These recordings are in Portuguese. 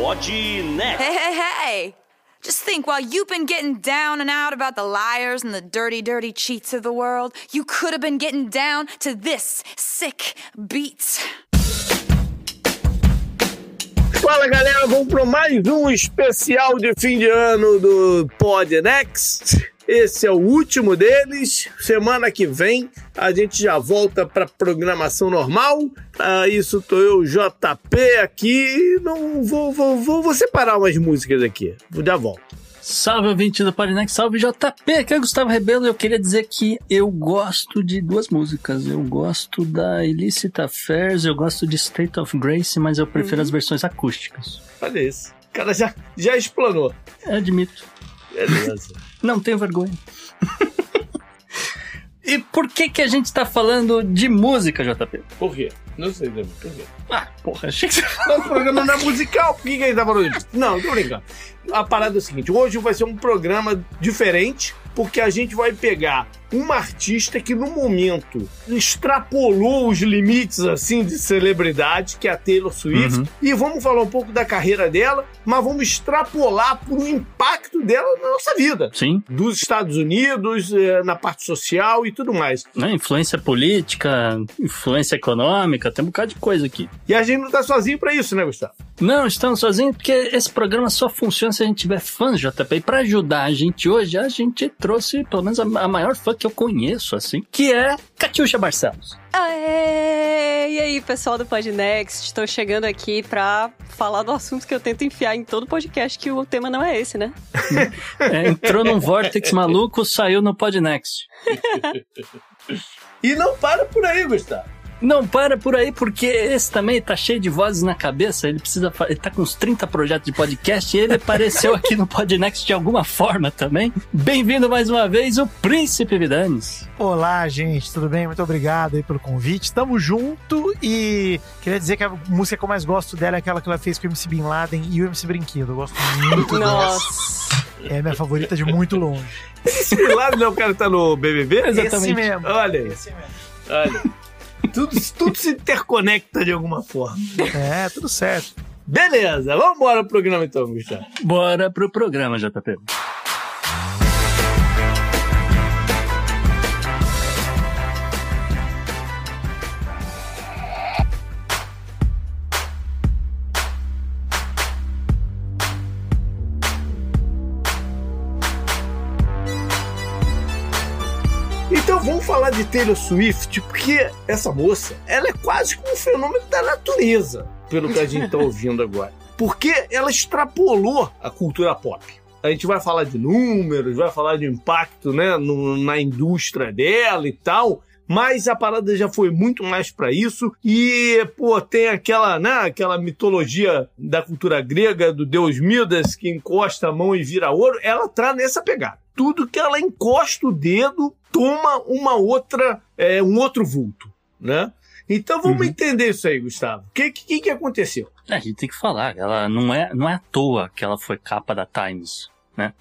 Pod Next. Hey, hey, hey! Just think while you've been getting down and out about the liars and the dirty, dirty cheats of the world, you could have been getting down to this sick beat. Fala galera, vamos para mais um especial de fim de ano do Pod Next. Esse é o último deles. Semana que vem a gente já volta para programação normal. Ah, isso tô eu, JP, aqui. Não vou, vou, vou, vou separar umas músicas aqui. Já volto. Salve, ouvinte do Podnext, salve JP, aqui é Gustavo Rebelo eu queria dizer que eu gosto de duas músicas. Eu gosto da Illicit Affairs, eu gosto de State of Grace, mas eu prefiro as versões acústicas. Olha isso. O cara já, já explanou. Admito. Beleza. Não tenho vergonha. e por que que a gente tá falando de música, JP? Por quê? Não sei, David, por quê? Ah, porra, achei que você... Nosso programa não é musical, por que, que a gente tá falando disso? Não, tô brincando. A parada é o seguinte: hoje vai ser um programa diferente, porque a gente vai pegar uma artista que no momento extrapolou os limites assim de celebridade, que é a Taylor Swift, Uhum. e vamos falar um pouco da carreira dela, mas vamos extrapolar por um impacto dela na nossa vida. Sim, Dos Estados Unidos, eh, na parte social e tudo mais. né? Influência política, influência econômica, tem um bocado de coisa aqui. E a gente não tá sozinho pra isso, né, Gustavo? Não, estamos sozinhos porque esse programa só funciona se a gente tiver fãs, JP. E pra ajudar a gente hoje, a gente trouxe pelo menos a, a maior fã que eu conheço, assim, que é Catiuxa Barcelos. Aê! E aí, pessoal do Podnext, estou chegando aqui pra falar do assunto que eu tento enfiar em todo podcast, que o tema não é esse, né? É, entrou num vórtex maluco, saiu no Podnext. E não para por aí, Gustavo. Não para por aí, porque esse também tá cheio de vozes na cabeça. Ele precisa. Ele tá com uns 30 projetos de podcast e ele apareceu aqui no Podnext de alguma forma também. Bem-vindo mais uma vez, o Príncipe Vidanes. Olá, gente, tudo bem? Muito obrigado aí pelo convite. Tamo junto e queria dizer que a música que eu mais gosto dela é aquela que ela fez com o MC Bin Laden e o MC Brinquedo. Eu gosto muito dessa. Nossa! É minha favorita de muito longe. Esse lá não é o cara que tá no BBB? Exatamente. Esse mesmo. Olha Esse mesmo. olha. Tudo, tudo se interconecta de alguma forma. É, tudo certo. Beleza, vamos embora pro programa então, Gustavo. Bora pro programa, JP. De Taylor Swift, porque essa moça, ela é quase como um fenômeno da natureza, pelo que a gente tá ouvindo agora. Porque ela extrapolou a cultura pop. A gente vai falar de números, vai falar de impacto né, no- na indústria dela e tal. Mas a parada já foi muito mais pra isso. E, pô, tem aquela, né, aquela mitologia da cultura grega, do deus Midas, que encosta a mão e vira ouro. Ela tá nessa pegada. Tudo que ela encosta o dedo toma uma outra, é, um outro vulto, né? Então vamos Uhum. entender isso aí, Gustavo. O que, que, que aconteceu? É, a gente tem que falar, ela não é, não é à toa que ela foi capa da Times. Né?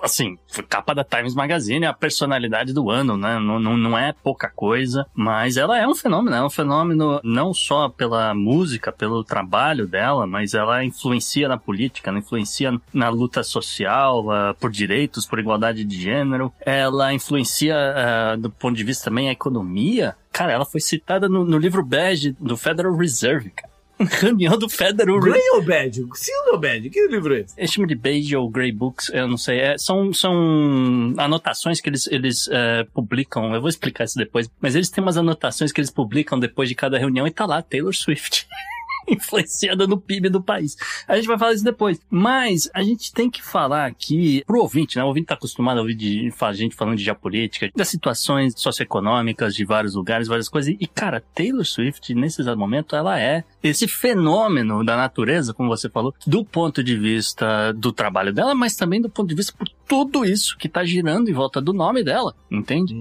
Assim, capa da Times Magazine, é a personalidade do ano, né? Não, não, não é pouca coisa, mas ela é um fenômeno, é um fenômeno não só pela música, pelo trabalho dela, mas ela influencia na política, ela influencia na luta social, ah, por direitos, por igualdade de gênero, ela influencia ah, do ponto de vista também a economia. Cara, ela foi citada no, no livro bege do Federal Reserve, cara. Reunião do Federal. Grey ou Bad? Sim ou Bad? Que livro é esse? Eles chamam de Beige ou Grey Books, eu não sei. É, são, são anotações que eles, eles é, publicam. Eu vou explicar isso depois. Mas eles têm umas anotações que eles publicam depois de cada reunião e tá lá, Taylor Swift. influenciada no PIB do país. A gente vai falar isso depois. Mas a gente tem que falar aqui pro ouvinte, né? O ouvinte tá acostumado a ouvir de, a gente falando de geopolítica, das situações socioeconômicas de vários lugares, várias coisas. E, cara, Taylor Swift, nesse exato momento, ela é esse fenômeno da natureza, como você falou, do ponto de vista do trabalho dela, mas também do ponto de vista por tudo isso que tá girando em volta do nome dela, entende?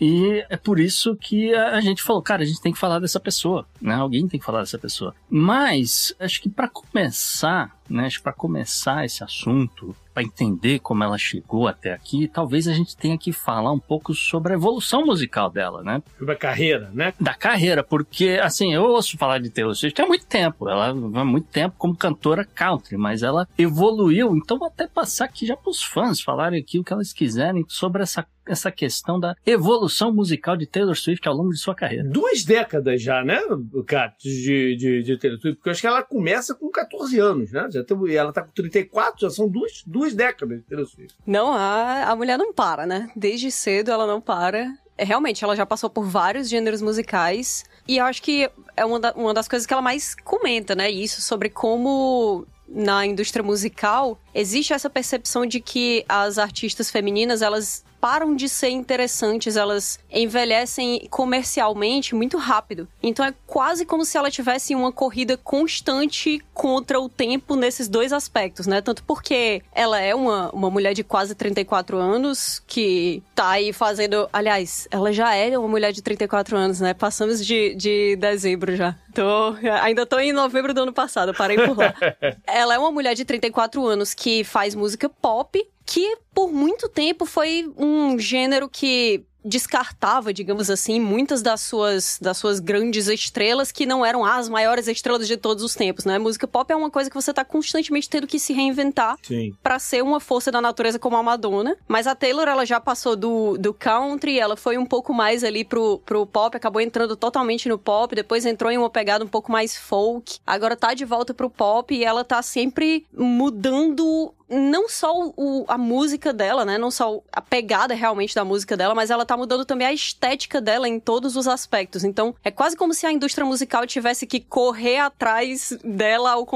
E é por isso que a gente falou, cara, a gente tem que falar dessa pessoa, né? Alguém tem que falar dessa pessoa. Mas acho que para começar, né? Acho que para começar esse assunto, para entender como ela chegou até aqui, talvez a gente tenha que falar um pouco sobre a evolução musical dela, né? Sobre a carreira, né? Da carreira, porque, assim, eu ouço falar de Taylor Swift há muito tempo. Ela há muito tempo como cantora country, mas ela evoluiu. Então, vou até passar aqui já pros fãs falarem aqui o que elas quiserem sobre essa essa questão da evolução musical de Taylor Swift ao longo de sua carreira. Duas décadas já, né, Kat, de, de, de Taylor Swift, porque eu acho que ela começa com 14 anos, né? Já tem, ela tá com 34, já são duas, duas décadas de Taylor Swift. Não, a, a mulher não para, né? Desde cedo ela não para. É, realmente, ela já passou por vários gêneros musicais. E eu acho que é uma, da, uma das coisas que ela mais comenta, né? Isso sobre como na indústria musical existe essa percepção de que as artistas femininas elas param de ser interessantes, elas envelhecem comercialmente muito rápido. Então é quase como se ela tivesse uma corrida constante contra o tempo nesses dois aspectos, né? Tanto porque ela é uma, uma mulher de quase 34 anos que tá aí fazendo. Aliás, ela já é uma mulher de 34 anos, né? Passamos de, de dezembro já. Tô, ainda tô em novembro do ano passado, parei por lá. ela é uma mulher de 34 anos que faz música pop que por muito tempo foi um gênero que descartava, digamos assim, muitas das suas, das suas grandes estrelas que não eram as maiores estrelas de todos os tempos, né? Música pop é uma coisa que você tá constantemente tendo que se reinventar para ser uma força da natureza como a Madonna. Mas a Taylor, ela já passou do, do country, ela foi um pouco mais ali pro, pro pop, acabou entrando totalmente no pop, depois entrou em uma pegada um pouco mais folk, agora tá de volta pro pop e ela tá sempre mudando não só o, a música dela, né? Não só a pegada realmente da música dela, mas ela tá mudando também a estética dela em todos os aspectos. Então, é quase como se a indústria musical tivesse que correr atrás dela ao,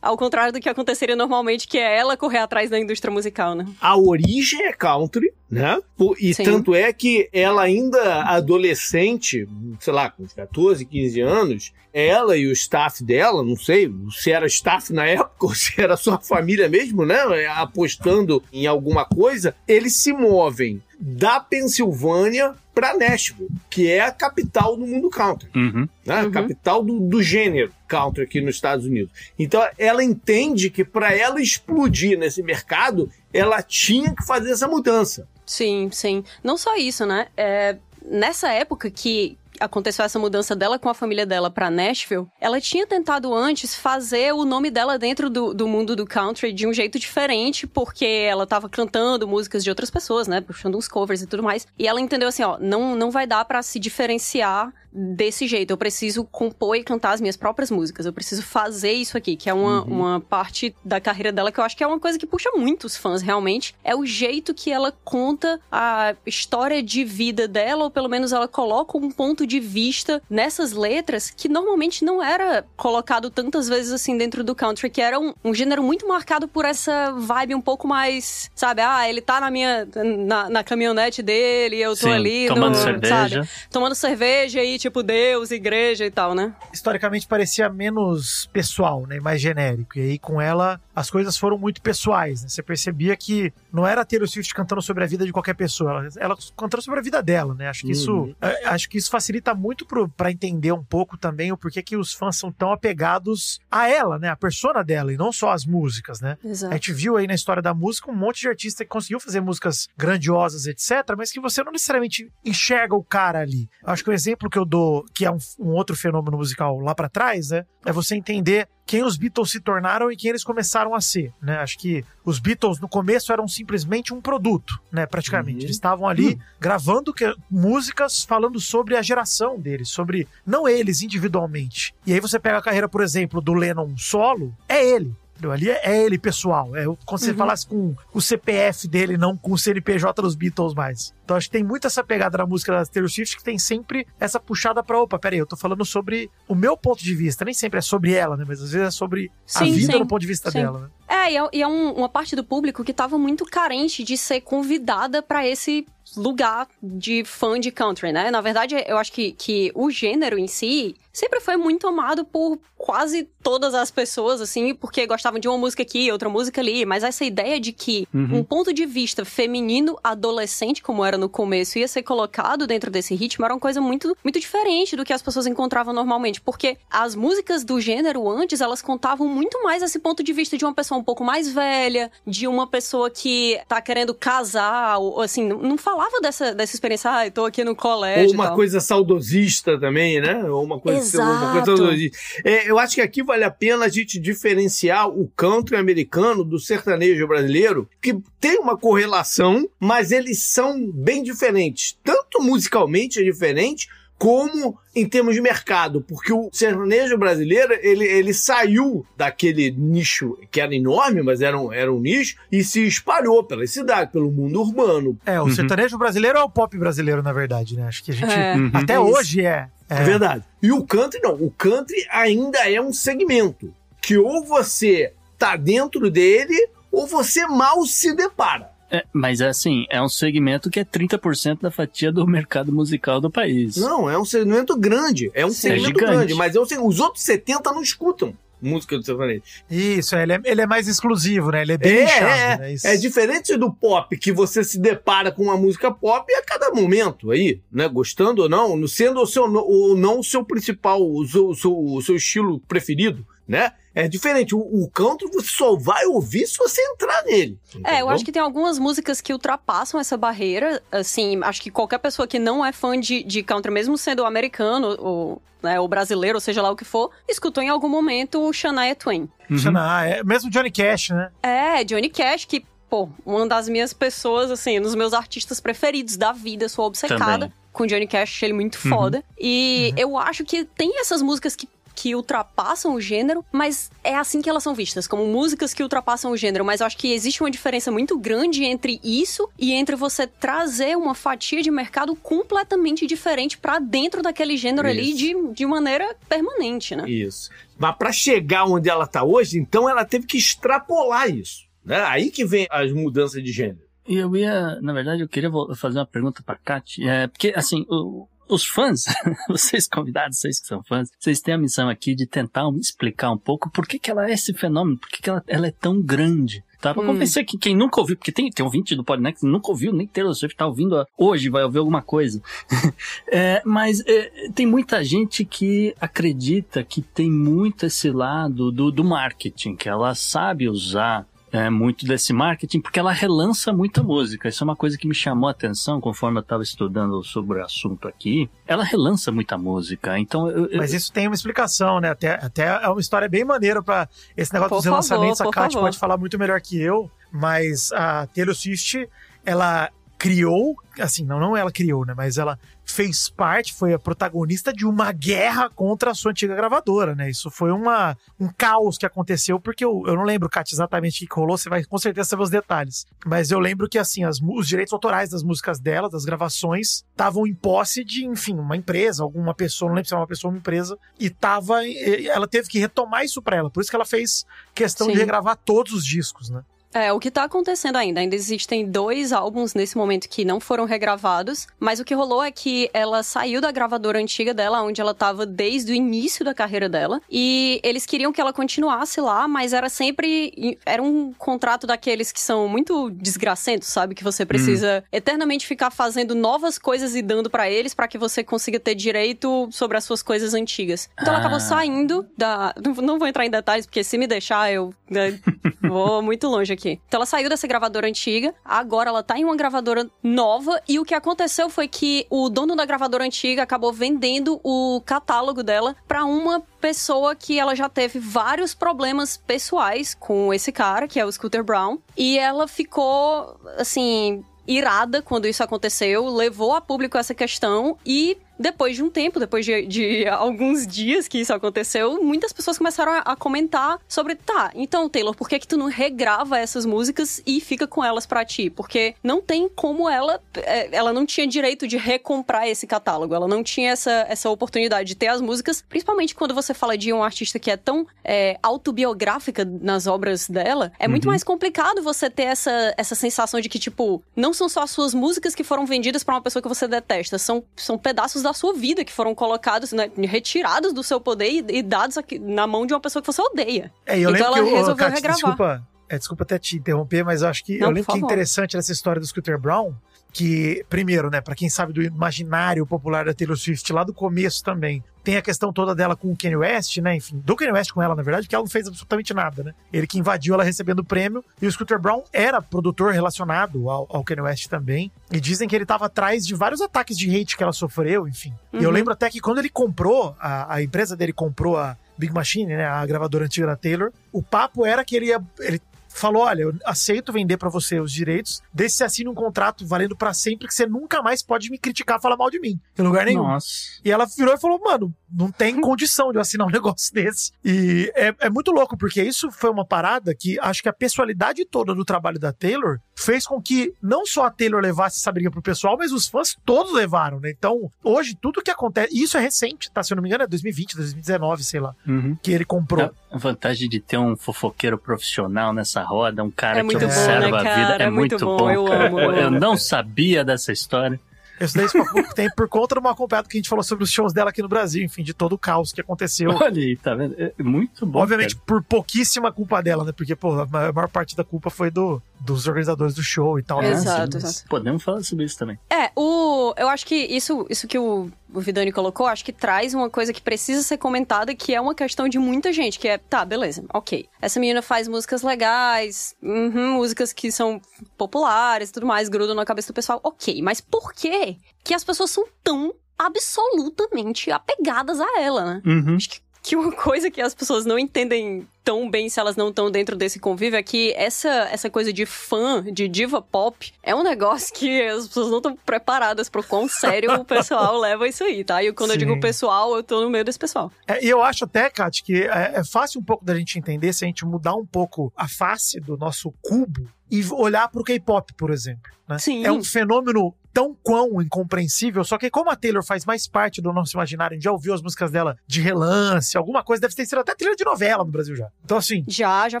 ao contrário do que aconteceria normalmente, que é ela correr atrás da indústria musical, né? A origem é country, né? E Sim. tanto é que ela ainda adolescente, sei lá, com 14, 15 anos, ela e o staff dela, não sei se era staff na época ou se era sua família mesmo, né? Apostando em alguma coisa, eles se movem da Pensilvânia para Nashville, que é a capital do mundo country, uhum. né? Uhum. capital do, do gênero country aqui nos Estados Unidos. Então ela entende que para ela explodir nesse mercado, ela tinha que fazer essa mudança. Sim, sim. Não só isso, né? É, nessa época que, aconteceu essa mudança dela com a família dela para Nashville, ela tinha tentado antes fazer o nome dela dentro do, do mundo do country de um jeito diferente, porque ela tava cantando músicas de outras pessoas, né? Puxando uns covers e tudo mais. E ela entendeu assim, ó, não, não vai dar para se diferenciar desse jeito. Eu preciso compor e cantar as minhas próprias músicas. Eu preciso fazer isso aqui, que é uma, uhum. uma parte da carreira dela que eu acho que é uma coisa que puxa muitos fãs, realmente. É o jeito que ela conta a história de vida dela, ou pelo menos ela coloca um ponto de vista nessas letras que normalmente não era colocado tantas vezes assim dentro do country, que era um, um gênero muito marcado por essa vibe um pouco mais, sabe? Ah, ele tá na minha. na, na caminhonete dele, eu tô Sim, ali. Tomando no, cerveja. Sabe? Tomando cerveja e tipo Deus, igreja e tal, né? Historicamente parecia menos pessoal, né? Mais genérico. E aí com ela as coisas foram muito pessoais, né? Você percebia que não era ter o Swift cantando sobre a vida de qualquer pessoa, ela, ela cantando sobre a vida dela, né? Acho que isso, uhum. É, acho que isso facilita muito para entender um pouco também o porquê que os fãs são tão apegados a ela, né? A persona dela e não só as músicas, né? Exato. A gente viu aí na história da música um monte de artista que conseguiu fazer músicas grandiosas, etc, mas que você não necessariamente enxerga o cara ali. Acho que o exemplo que eu dou, que é um, um outro fenômeno musical lá para trás, né, é você entender quem os Beatles se tornaram e quem eles começaram a ser, né? Acho que os Beatles no começo eram simplesmente um produto, né? Praticamente. Uhum. Eles estavam ali uhum. gravando que, músicas falando sobre a geração deles, sobre não eles individualmente. E aí você pega a carreira, por exemplo, do Lennon solo, é ele. Ali é, é ele, pessoal. É como se uhum. você falasse com o CPF dele, não com o CNPJ dos Beatles mais. Então acho que tem muito essa pegada na música da Taylor Swift que tem sempre essa puxada pra, opa, peraí, eu tô falando sobre o meu ponto de vista. Nem sempre é sobre ela, né? Mas às vezes é sobre sim, a vida sim, no ponto de vista sim. dela, né? É, e é, e é um, uma parte do público que tava muito carente de ser convidada para esse lugar de fã de country, né? Na verdade, eu acho que, que o gênero em si sempre foi muito amado por quase todas as pessoas, assim, porque gostavam de uma música aqui, outra música ali. Mas essa ideia de que uhum. um ponto de vista feminino adolescente, como era no começo, ia ser colocado dentro desse ritmo, era uma coisa muito, muito diferente do que as pessoas encontravam normalmente. Porque as músicas do gênero antes, elas contavam muito mais esse ponto de vista de uma pessoa um pouco mais velha, de uma pessoa que tá querendo casar, ou assim, não falava dessa, dessa experiência, ah, eu tô aqui no colégio. Ou uma coisa saudosista também, né? Ou uma coisa, Exato. uma coisa saudosista. É, eu acho que aqui vale a pena a gente diferenciar o country americano do sertanejo brasileiro, que tem uma correlação, mas eles são bem diferentes. Tanto musicalmente é diferente, como em termos de mercado, porque o sertanejo brasileiro ele, ele saiu daquele nicho que era enorme, mas era um, era um nicho, e se espalhou pela cidade, pelo mundo urbano. É, o Uhum. sertanejo brasileiro é o pop brasileiro, na verdade, né? Acho que a gente. É. Uhum. Até Isso. hoje é. É verdade. E o country não. O country ainda é um segmento que ou você tá dentro dele ou você mal se depara. É, mas é assim, é um segmento que é 30% da fatia do mercado musical do país. Não, é um segmento grande. É um Sim. segmento É grande, mas é um, seg- os outros 70 não escutam música do sertanejo. Isso, é, ele, é, ele é mais exclusivo, né? Ele é bem É, nichado, é, né? Isso. é diferente do pop, que você se depara com uma música pop a cada momento aí, né? Gostando ou não, sendo o seu, ou não o seu principal, o seu, o seu, o seu estilo preferido, né? É diferente. O, o country você só vai ouvir se você entrar nele. É, eu entendeu? acho que tem algumas músicas que ultrapassam essa barreira. Assim, acho que qualquer pessoa que não é fã de, de country, mesmo sendo americano ou, né, ou brasileiro, ou seja lá o que for, escutou em algum momento o Shania Twain. Uhum. Xaná, é, mesmo Johnny Cash, né? É, Johnny Cash, que, pô, uma das minhas pessoas, assim, um dos meus artistas preferidos da vida, sou obcecada Também. com Johnny Cash, achei ele muito Uhum. foda. E eu acho que tem essas músicas que. Que ultrapassam o gênero, mas é assim que elas são vistas, como músicas que ultrapassam o gênero. Mas eu acho que existe uma diferença muito grande entre isso e entre você trazer uma fatia de mercado completamente diferente pra dentro daquele gênero ali Isso. de, de maneira permanente, né? Isso. Mas para chegar onde ela está hoje, então ela teve que extrapolar isso. Né? Aí que vem as mudanças de gênero. E eu ia, na verdade, eu queria fazer uma pergunta pra Kat. É, porque, assim, o- os fãs, vocês convidados, vocês que são fãs, vocês têm a missão aqui de tentar me explicar um pouco por que, que ela é esse fenômeno, por que, que ela, ela é tão grande. Tá? Pra Hum. convencer que quem nunca ouviu, porque tem, tem ouvinte do Podnext que nunca ouviu, nem Taylor Swift tá ouvindo hoje, vai ouvir alguma coisa. É, mas é, tem muita gente que acredita que tem muito esse lado do, do marketing, que ela sabe usar é, muito desse marketing, porque ela relança muita música. Isso é uma coisa que me chamou a atenção conforme eu estava estudando sobre o assunto aqui. Ela relança muita música. Então, eu, eu- Mas isso tem uma explicação, né? Até, até é uma história bem maneira pra esse negócio Por dos favor, relançamentos. a favor. pode falar muito melhor que eu, mas a Taylor Swift, ela criou, assim, não, não ela criou, né? Mas ela fez parte, foi a protagonista de uma guerra contra a sua antiga gravadora, né? Isso foi uma, um caos que aconteceu, porque eu, eu não lembro, Kat, exatamente o que rolou, você vai com certeza saber os detalhes. Mas eu lembro que, assim, as os direitos autorais das músicas dela, das gravações, estavam em posse de, enfim, uma empresa, alguma pessoa, não lembro se era uma pessoa ou uma empresa, e tava. Ela teve que retomar isso pra ela. Por isso que ela fez questão Sim. de regravar todos os discos, né? É, o que tá acontecendo ainda. Ainda existem dois álbuns nesse momento que não foram regravados, mas o que rolou é que ela saiu da gravadora antiga dela, onde ela tava desde o início da carreira dela, e eles queriam que ela continuasse lá, mas era sempre. Era um contrato daqueles que são muito desgracentos, sabe? Que você precisa eternamente ficar fazendo novas coisas e dando pra eles pra que você consiga ter direito sobre as suas coisas antigas. Então ela Ah. acabou saindo da. Não- Não vou entrar em detalhes, porque se me deixar, eu né, vou muito longe aqui. Então ela saiu dessa gravadora antiga, agora ela tá em uma gravadora nova, e o que aconteceu foi que o dono da gravadora antiga acabou vendendo o catálogo dela pra uma pessoa que ela já teve vários problemas pessoais com esse cara, que é o Scooter Brown, e ela ficou assim. Irada quando isso aconteceu, levou a público essa questão e depois de um tempo, depois de, de alguns dias que isso aconteceu, muitas pessoas começaram a, a comentar sobre, tá, então, Taylor, por que que tu não regrava essas músicas e fica com elas pra ti? Porque não tem como ela, é, ela não tinha direito de recomprar esse catálogo, ela não tinha essa, essa oportunidade de ter as músicas, principalmente quando você fala de um artista que é tão é, autobiográfica nas obras dela, é muito mais complicado você ter essa, essa sensação de que, tipo, não são só as suas músicas que foram vendidas pra uma pessoa que você detesta, são, são pedaços da sua vida que foram colocados, né, retirados do seu poder e, e dados aqui na mão de uma pessoa que você odeia. É, eu Então ela que eu, resolveu Kat, regravar. desculpa, é, desculpa até te interromper, mas eu acho que Não, eu lembro que é interessante nessa história do Scooter Brown que, primeiro, né, para quem sabe do imaginário popular da Taylor Swift lá do começo também, tem a questão toda dela com o Kanye West, né? Enfim, do Kanye West com ela, na verdade, porque ela não fez absolutamente nada, né? Ele que invadiu ela recebendo o prêmio. E o Scooter Brown era produtor relacionado ao, ao Kanye West também. E dizem que ele estava atrás de vários ataques de hate que ela sofreu, enfim. Uhum. E eu uhum. lembro até que quando ele comprou, a, a empresa dele comprou a Big Machine, né, a gravadora antiga da Taylor, o papo era que ele ia, ele falou: olha, eu aceito vender para você os direitos, desde você assine um contrato valendo para sempre que você nunca mais pode me criticar, falar mal de mim, em lugar nenhum. Nossa. E ela virou e falou: mano, não tem condição de eu assinar um negócio desse. E é, é muito louco, porque isso foi uma parada que acho que a pessoalidade toda do trabalho da Taylor fez com que não só a Taylor levasse essa briga pro pessoal, mas os fãs todos levaram, né? Então, hoje, tudo que acontece. E isso é recente, tá? Se eu não me engano, é 2020, 2019, sei lá. Uhum. Que ele comprou. A vantagem de ter um fofoqueiro profissional nessa roda, um cara é que observa bom, né, a vida. É, é muito, muito bom, bom, eu amo. Eu não sabia dessa história. Isso daí tem por conta de uma acompanhada que a gente falou sobre os shows dela aqui no Brasil, enfim, de todo o caos que aconteceu. Olha aí, tá vendo? É muito bom. Obviamente, cara. por pouquíssima culpa dela, né? Porque, pô, a maior parte da culpa foi do, dos organizadores do show e tal. Né? Exato, exato. Podemos falar sobre isso também. É, o, eu acho que isso, isso que o, o Vidani colocou, acho que traz uma coisa que precisa ser comentada, que é uma questão de muita gente, que é, tá, beleza, ok. Essa menina faz músicas legais, uhum, músicas que são populares e tudo mais, grudam na cabeça do pessoal, ok. Mas por que que as pessoas são tão absolutamente apegadas a ela, né? Uhum. Acho que que uma coisa que as pessoas não entendem tão bem se elas não estão dentro desse convívio é que essa, essa coisa de fã, de diva pop, é um negócio que as pessoas não estão preparadas pro quão sério o pessoal leva isso aí, tá? E quando Sim. eu digo pessoal, eu tô no meio desse pessoal. É, e eu acho até, Kat, que é, é fácil um pouco da gente entender se a gente mudar um pouco a face do nosso cubo e olhar pro K-pop, por exemplo. Né? Sim. É um fenômeno tão quão incompreensível, só que como a Taylor faz mais parte do nosso imaginário, a gente já ouviu as músicas dela de relance, alguma coisa, deve ter sido até trilha de novela no Brasil já. Então, assim. Já, já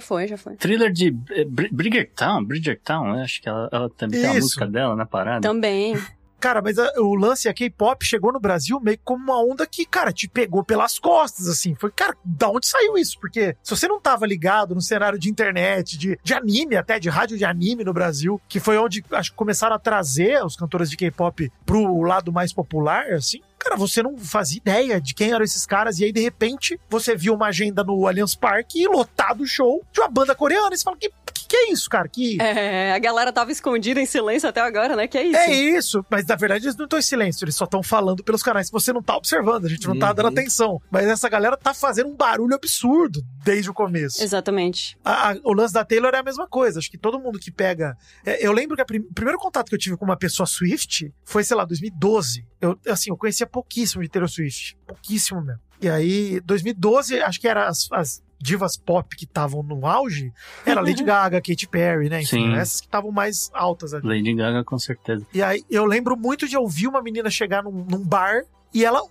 foi, já foi. Thriller de eh, Bridgertown, Bridgertown, acho que ela, ela também Isso. tem a música dela na parada. Também. Cara, mas a, o lance é K-pop chegou no Brasil meio como uma onda que, cara, te pegou pelas costas, assim. Foi, cara, da onde saiu isso? Porque se você não tava ligado no cenário de internet, de, de anime até, de rádio de anime no Brasil, que foi onde acho que começaram a trazer os cantores de K-pop pro lado mais popular, assim, cara, você não fazia ideia de quem eram esses caras, e aí, de repente, você viu uma agenda no Allianz Parque lotado o show de uma banda coreana, e você fala, que que é isso, cara? Que... É, a galera tava escondida em silêncio até agora, né? Que é isso. É isso, mas na verdade eles não estão em silêncio, eles só estão falando pelos canais que você não tá observando, a gente não tá uhum. tá dando atenção. Mas essa galera tá fazendo um barulho absurdo desde o começo. Exatamente. A, a, o lance da Taylor é a mesma coisa, acho que todo mundo que pega... É, eu lembro que prim, o primeiro contato que eu tive com uma pessoa Swift foi, sei lá, 2012. Eu, assim, eu conhecia pouquíssimo de Taylor Swift, pouquíssimo mesmo. E aí, 2012, acho que era as, as divas pop que estavam no auge era Lady Gaga, Katy Perry, né? Enfim, Sim. essas que estavam mais altas ali. Lady Gaga, com certeza. E aí eu lembro muito de ouvir uma menina chegar num, num bar e ela,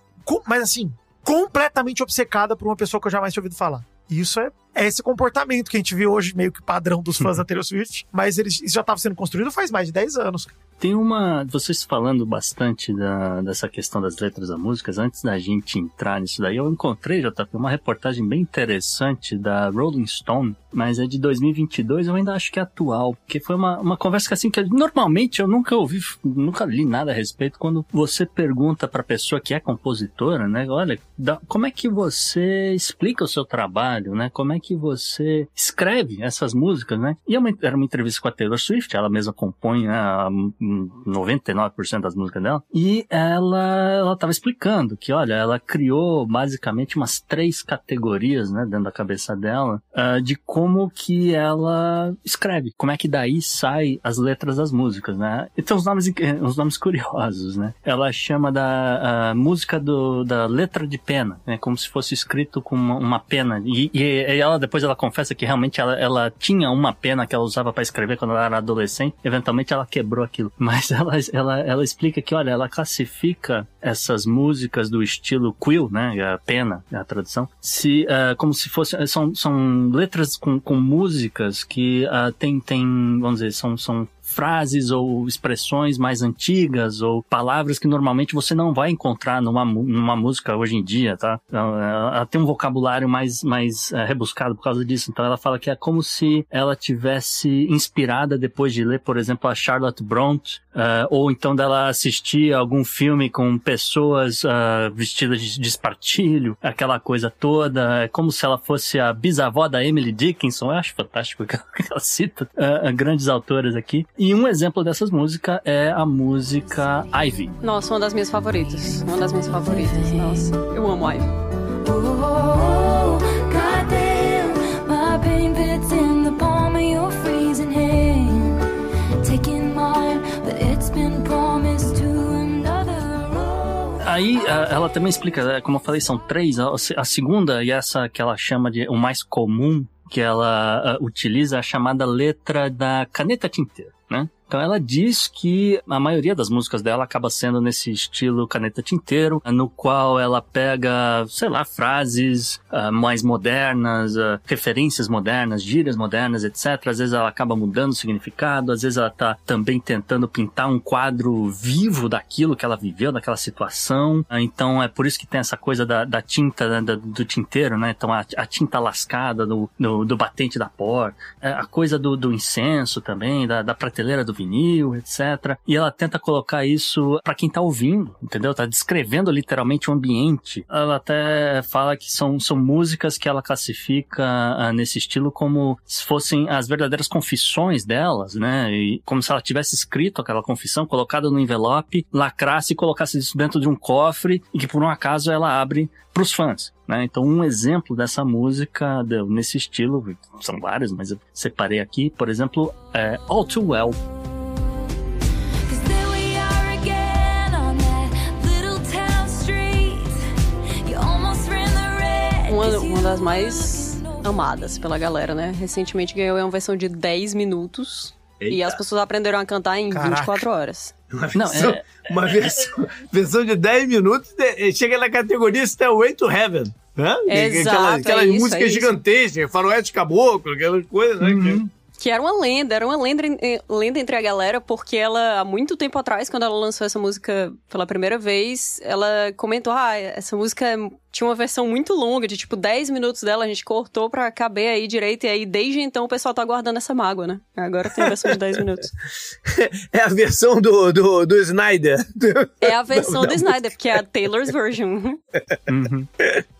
mas assim, completamente obcecada por uma pessoa que eu jamais tinha ouvido falar. Isso é, é esse comportamento que a gente vê hoje, meio que padrão dos fãs da Taylor Swift, mas eles, isso já estava sendo construído faz mais de 10 anos. Tem uma. Vocês falando bastante da, dessa questão das letras da música, antes da gente entrar nisso daí, eu encontrei, JP, uma reportagem bem interessante da Rolling Stone, mas é de 2022, eu ainda acho que é atual, porque foi uma, uma conversa que, assim, que normalmente eu nunca ouvi, nunca li nada a respeito, quando você pergunta pra pessoa que é compositora, né, olha, da, como é que você explica o seu trabalho, né, como é que você escreve essas músicas, né, e é era uma entrevista com a Taylor Swift, ela mesma compõe, né, 99% das músicas dela. E ela, ela tava explicando que, olha, ela criou basicamente umas três categorias, né, dentro da cabeça dela, uh, de como que ela escreve, como é que daí sai as letras das músicas, né. E tem uns nomes, uns nomes curiosos, né. Ela chama da música do, da letra de pena, né, como se fosse escrito com uma, uma pena. E, e, ela depois ela confessa que realmente ela, ela tinha uma pena que ela usava para escrever quando ela era adolescente. Eventualmente ela quebrou aquilo. Mas ela, ela, ela explica que, olha, ela classifica essas músicas do estilo quill, né, a pena, a tradução, se, uh, como se fosse, são, são letras com, com músicas que uh, tem, tem, vamos dizer, são, são frases ou expressões mais antigas ou palavras que normalmente você não vai encontrar numa, numa música hoje em dia, tá? Ela, ela tem um vocabulário mais, mais é, rebuscado por causa disso. Então ela fala que é como se ela tivesse inspirada depois de ler, por exemplo, a Charlotte Bronte, uh, ou então dela assistir algum filme com pessoas uh, vestidas de, de espartilho, aquela coisa toda. É como se ela fosse a bisavó da Emily Dickinson. Eu acho fantástico que ela cita uh, grandes autoras aqui. E um exemplo dessas músicas é a música Ivy. Nossa, uma das minhas favoritas. Uma das minhas favoritas. Nossa, eu amo Ivy. Oh, goddamn, my pain fits in the palm of your freezing hand. Taking mine, but it's been promised to another road. Aí ela também explica, né, como eu falei, são três. A segunda, e essa que ela chama de o mais comum que ela utiliza, é a chamada letra da caneta tinteiro, né? Então ela diz que a maioria das músicas dela acaba sendo nesse estilo caneta tinteiro, no qual ela pega, sei lá, frases ah, mais modernas, ah, referências modernas, gírias modernas, etc. Às vezes ela acaba mudando o significado, às vezes ela tá também tentando pintar um quadro vivo daquilo que ela viveu, daquela situação. Ah, Então é por isso que tem essa coisa da, da tinta, né, da- do tinteiro, né? Então a, a tinta lascada do, do, do batente da porta, é, a coisa do, do incenso também, da, da prateleira do vinil, etc. E ela tenta colocar isso pra quem tá ouvindo, entendeu? Tá descrevendo literalmente o ambiente. Ela até fala que são, são músicas que ela classifica ah, nesse estilo como se fossem as verdadeiras confissões delas, né? E como se ela tivesse escrito aquela confissão, colocada no envelope, lacrasse e colocasse isso dentro de um cofre e que por um acaso ela abre pros fãs. Né? Então, um exemplo dessa música nesse estilo, são vários, mas eu separei aqui, por exemplo, é All Too Well. Uma, uma das mais amadas pela galera, né? Recentemente ganhou uma versão de 10 minutos. E Eita. as pessoas aprenderam a cantar em Caraca. 24 horas. Uma Não, versão, é- uma versão, versão de 10 minutos de- chega na categoria Stairway to Heaven. Né? Exato, Aquelas, aquelas é isso, músicas é gigantescas, faroeste caboclo, aquelas coisas, né? Uhum. Que era uma lenda, era uma lenda, eh, lenda entre a galera, porque ela, há muito tempo atrás, quando ela lançou essa música pela primeira vez, ela comentou: ah, essa música tinha uma versão muito longa, de tipo 10 minutos dela, a gente cortou pra caber aí direito, e aí desde então o pessoal tá guardando essa mágoa, né? Agora tem a versão de 10 minutos. É a versão do, do, do Snyder. É a versão do Snyder, porque é a Taylor's version. Uhum.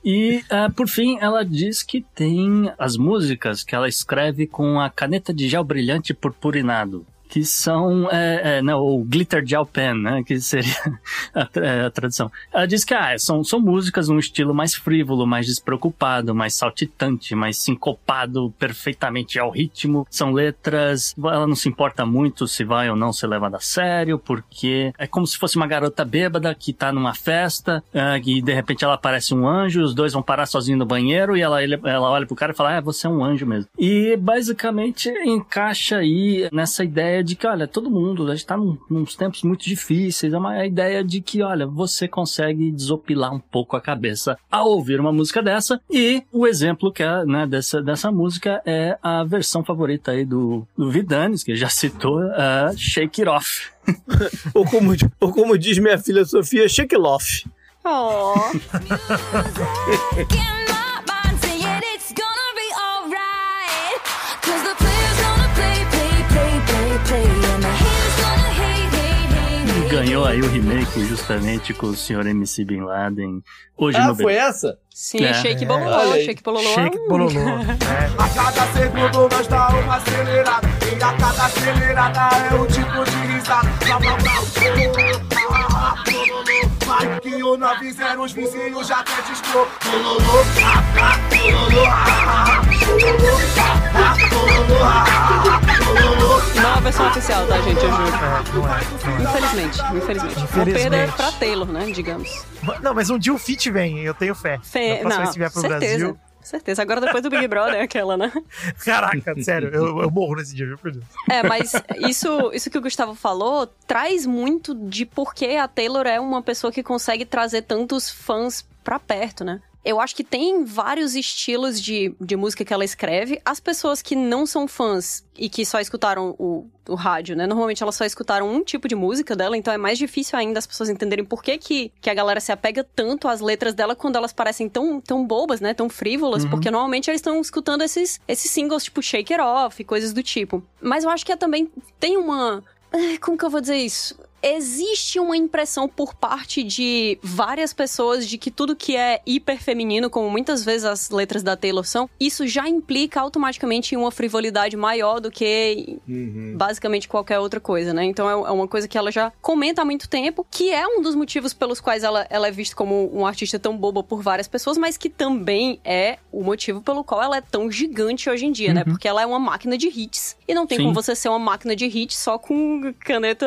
E, ah, por fim, ela diz que tem as músicas que ela escreve com a caneta de gel brilhante purpurinado. Que são, é, é, não, o glitter gel pen, né? Que seria a, é, a tradução. Ela diz que ah, são, são músicas num estilo mais frívolo, mais despreocupado, mais saltitante, mais sincopado perfeitamente ao ritmo. São letras, ela não se importa muito se vai ou não ser levada a sério, porque é como se fosse uma garota bêbada que tá numa festa ah, e de repente ela aparece um anjo, os dois vão parar sozinhos no banheiro e ela, ela olha pro cara e fala, ah, você é um anjo mesmo. E basicamente encaixa aí nessa ideia de que, olha, todo mundo, a gente tá num, nos tempos muito difíceis, é uma ideia de que, olha, você consegue desopilar um pouco a cabeça ao ouvir uma música dessa e o exemplo que é, né, dessa, dessa música é a versão favorita aí do, do Vidanes, que já citou, uh, Shake It Off. ou, como, ou como diz minha filha Sofia, shake it off. Oh. Ganhou aí o remake justamente com o Sr. MC Bin Laden hoje Ah, no foi essa? Sim, É. Shake Olha Bololô, aí. Shake Bololô. Shake é bololô. É. A cada segundo nós dá uma acelerada E a cada acelerada é um tipo de risada Blá blá blá ah, Vai que o 90 os vizinhos já até discou ah, ah, ah, ah, ah, ah, ah, ah. Não é a versão oficial, tá, gente? Eu juro. É, não é, não é. Infelizmente, infelizmente. Uma Infelizmente. perda pra Taylor, né? Digamos. Não, mas um dia o Fit vem, eu tenho fé. Próxima Não, vez que vier pro certeza. Brasil. Certeza. Agora depois do Big Brother, aquela, né? Caraca, sério, eu, eu morro nesse dia, viu, por Deus. É, mas isso, isso que o Gustavo falou traz muito de por que a Taylor é uma pessoa que consegue trazer tantos fãs pra perto, né? Eu acho que tem vários estilos de, de música que ela escreve. As pessoas que não são fãs e que só escutaram o, o rádio, né? Normalmente elas só escutaram um tipo de música dela, então é mais difícil ainda as pessoas entenderem por que, que, que a galera se apega tanto às letras dela quando elas parecem tão, tão bobas, né? Tão frívolas, Uhum. porque normalmente eles estão escutando esses, esses singles tipo Shake It Off e coisas do tipo. Mas eu acho que é também tem uma. Como que eu vou dizer isso? Existe uma impressão por parte de várias pessoas de que tudo que é hiper feminino, como muitas vezes as letras da Taylor são, isso já implica automaticamente uma frivolidade maior do que Uhum. basicamente qualquer outra coisa, né? Então é é uma coisa que ela já comenta há muito tempo, que é um dos motivos pelos quais ela, ela é vista como um artista tão boba por várias pessoas, mas que também é o motivo pelo qual ela é tão gigante hoje em dia, né? Porque ela é uma máquina de hits. E não tem Sim. como você ser uma máquina de hits só com caneta.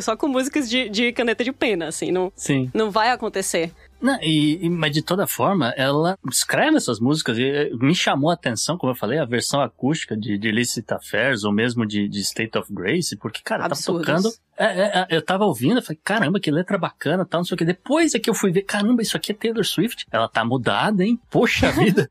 só com músicas de, de caneta de pena, assim. Não, Sim. não vai acontecer. Não, e, e- mas de toda forma, ela escreve essas músicas e eh, me chamou a atenção, como eu falei, a versão acústica de, de Illicit Affairs ou mesmo de, de State of Grace, porque, cara, tava Absurdos. tocando. É, é, é, eu tava ouvindo, eu falei, caramba, que letra bacana, tal, não sei o que. Depois é que eu fui ver, caramba, isso aqui é Taylor Swift. Ela tá mudada, hein? Poxa vida.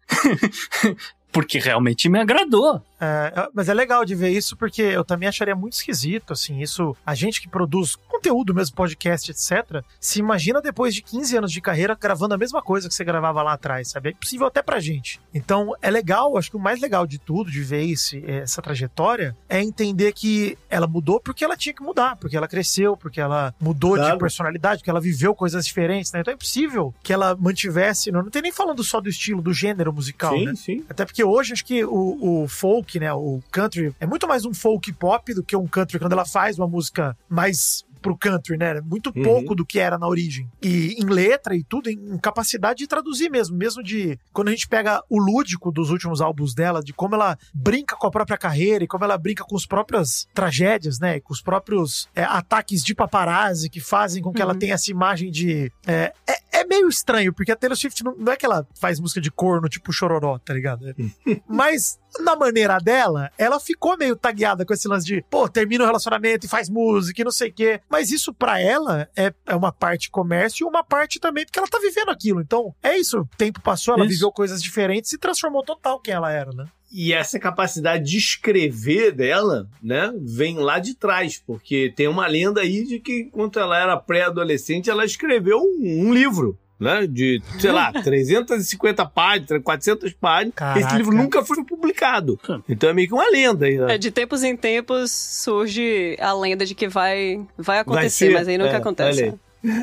porque realmente me agradou. É, mas é legal de ver isso porque eu também acharia muito esquisito, assim, isso, a gente que produz conteúdo mesmo, podcast, etc, se imagina depois de 15 anos de carreira gravando a mesma coisa que você gravava lá atrás, sabe? É impossível até pra gente. Então, é legal, acho que o mais legal de tudo, de ver esse, essa trajetória, é entender que ela mudou porque ela tinha que mudar, porque ela cresceu, porque ela mudou Claro. de personalidade, porque ela viveu coisas diferentes, né? Então é impossível que ela mantivesse, não, não tem nem falando só do estilo, do gênero musical, sim, né? sim. Até porque hoje acho que o, o folk, né, o country, é muito mais um folk pop do que um country. Quando ela faz uma música mais pro country, né? Muito Uhum. pouco do que era na origem. E em letra e tudo, em capacidade de traduzir mesmo. Mesmo de. Quando a gente pega o lúdico dos últimos álbuns dela, de como ela brinca com a própria carreira e como ela brinca com as próprias tragédias, né? e Com os próprios é, ataques de paparazzi que fazem com que ela Uhum. tenha essa imagem de. É, é, é meio estranho, porque a Taylor Swift não, não é que ela faz música de corno tipo chororó, tá ligado? É- mas, na maneira dela, ela ficou meio tagueada com esse lance de, pô, termina o relacionamento e faz música e não sei o quê. Mas isso, pra ela, é, é uma parte comércio e uma parte também porque ela tá vivendo aquilo. Então, é isso. O tempo passou, ela Isso. viveu coisas diferentes e transformou total quem ela era, né? E essa capacidade de escrever dela, né, vem lá de trás, porque tem uma lenda aí de que enquanto ela era pré-adolescente, ela escreveu um, um livro. Né, de, sei lá, 350 páginas, 400 páginas. Caraca. Esse livro nunca foi publicado. Então é meio que uma lenda aí. né? É, de tempos em tempos surge a lenda de que vai, vai acontecer, ser, mas aí nunca é, acontece.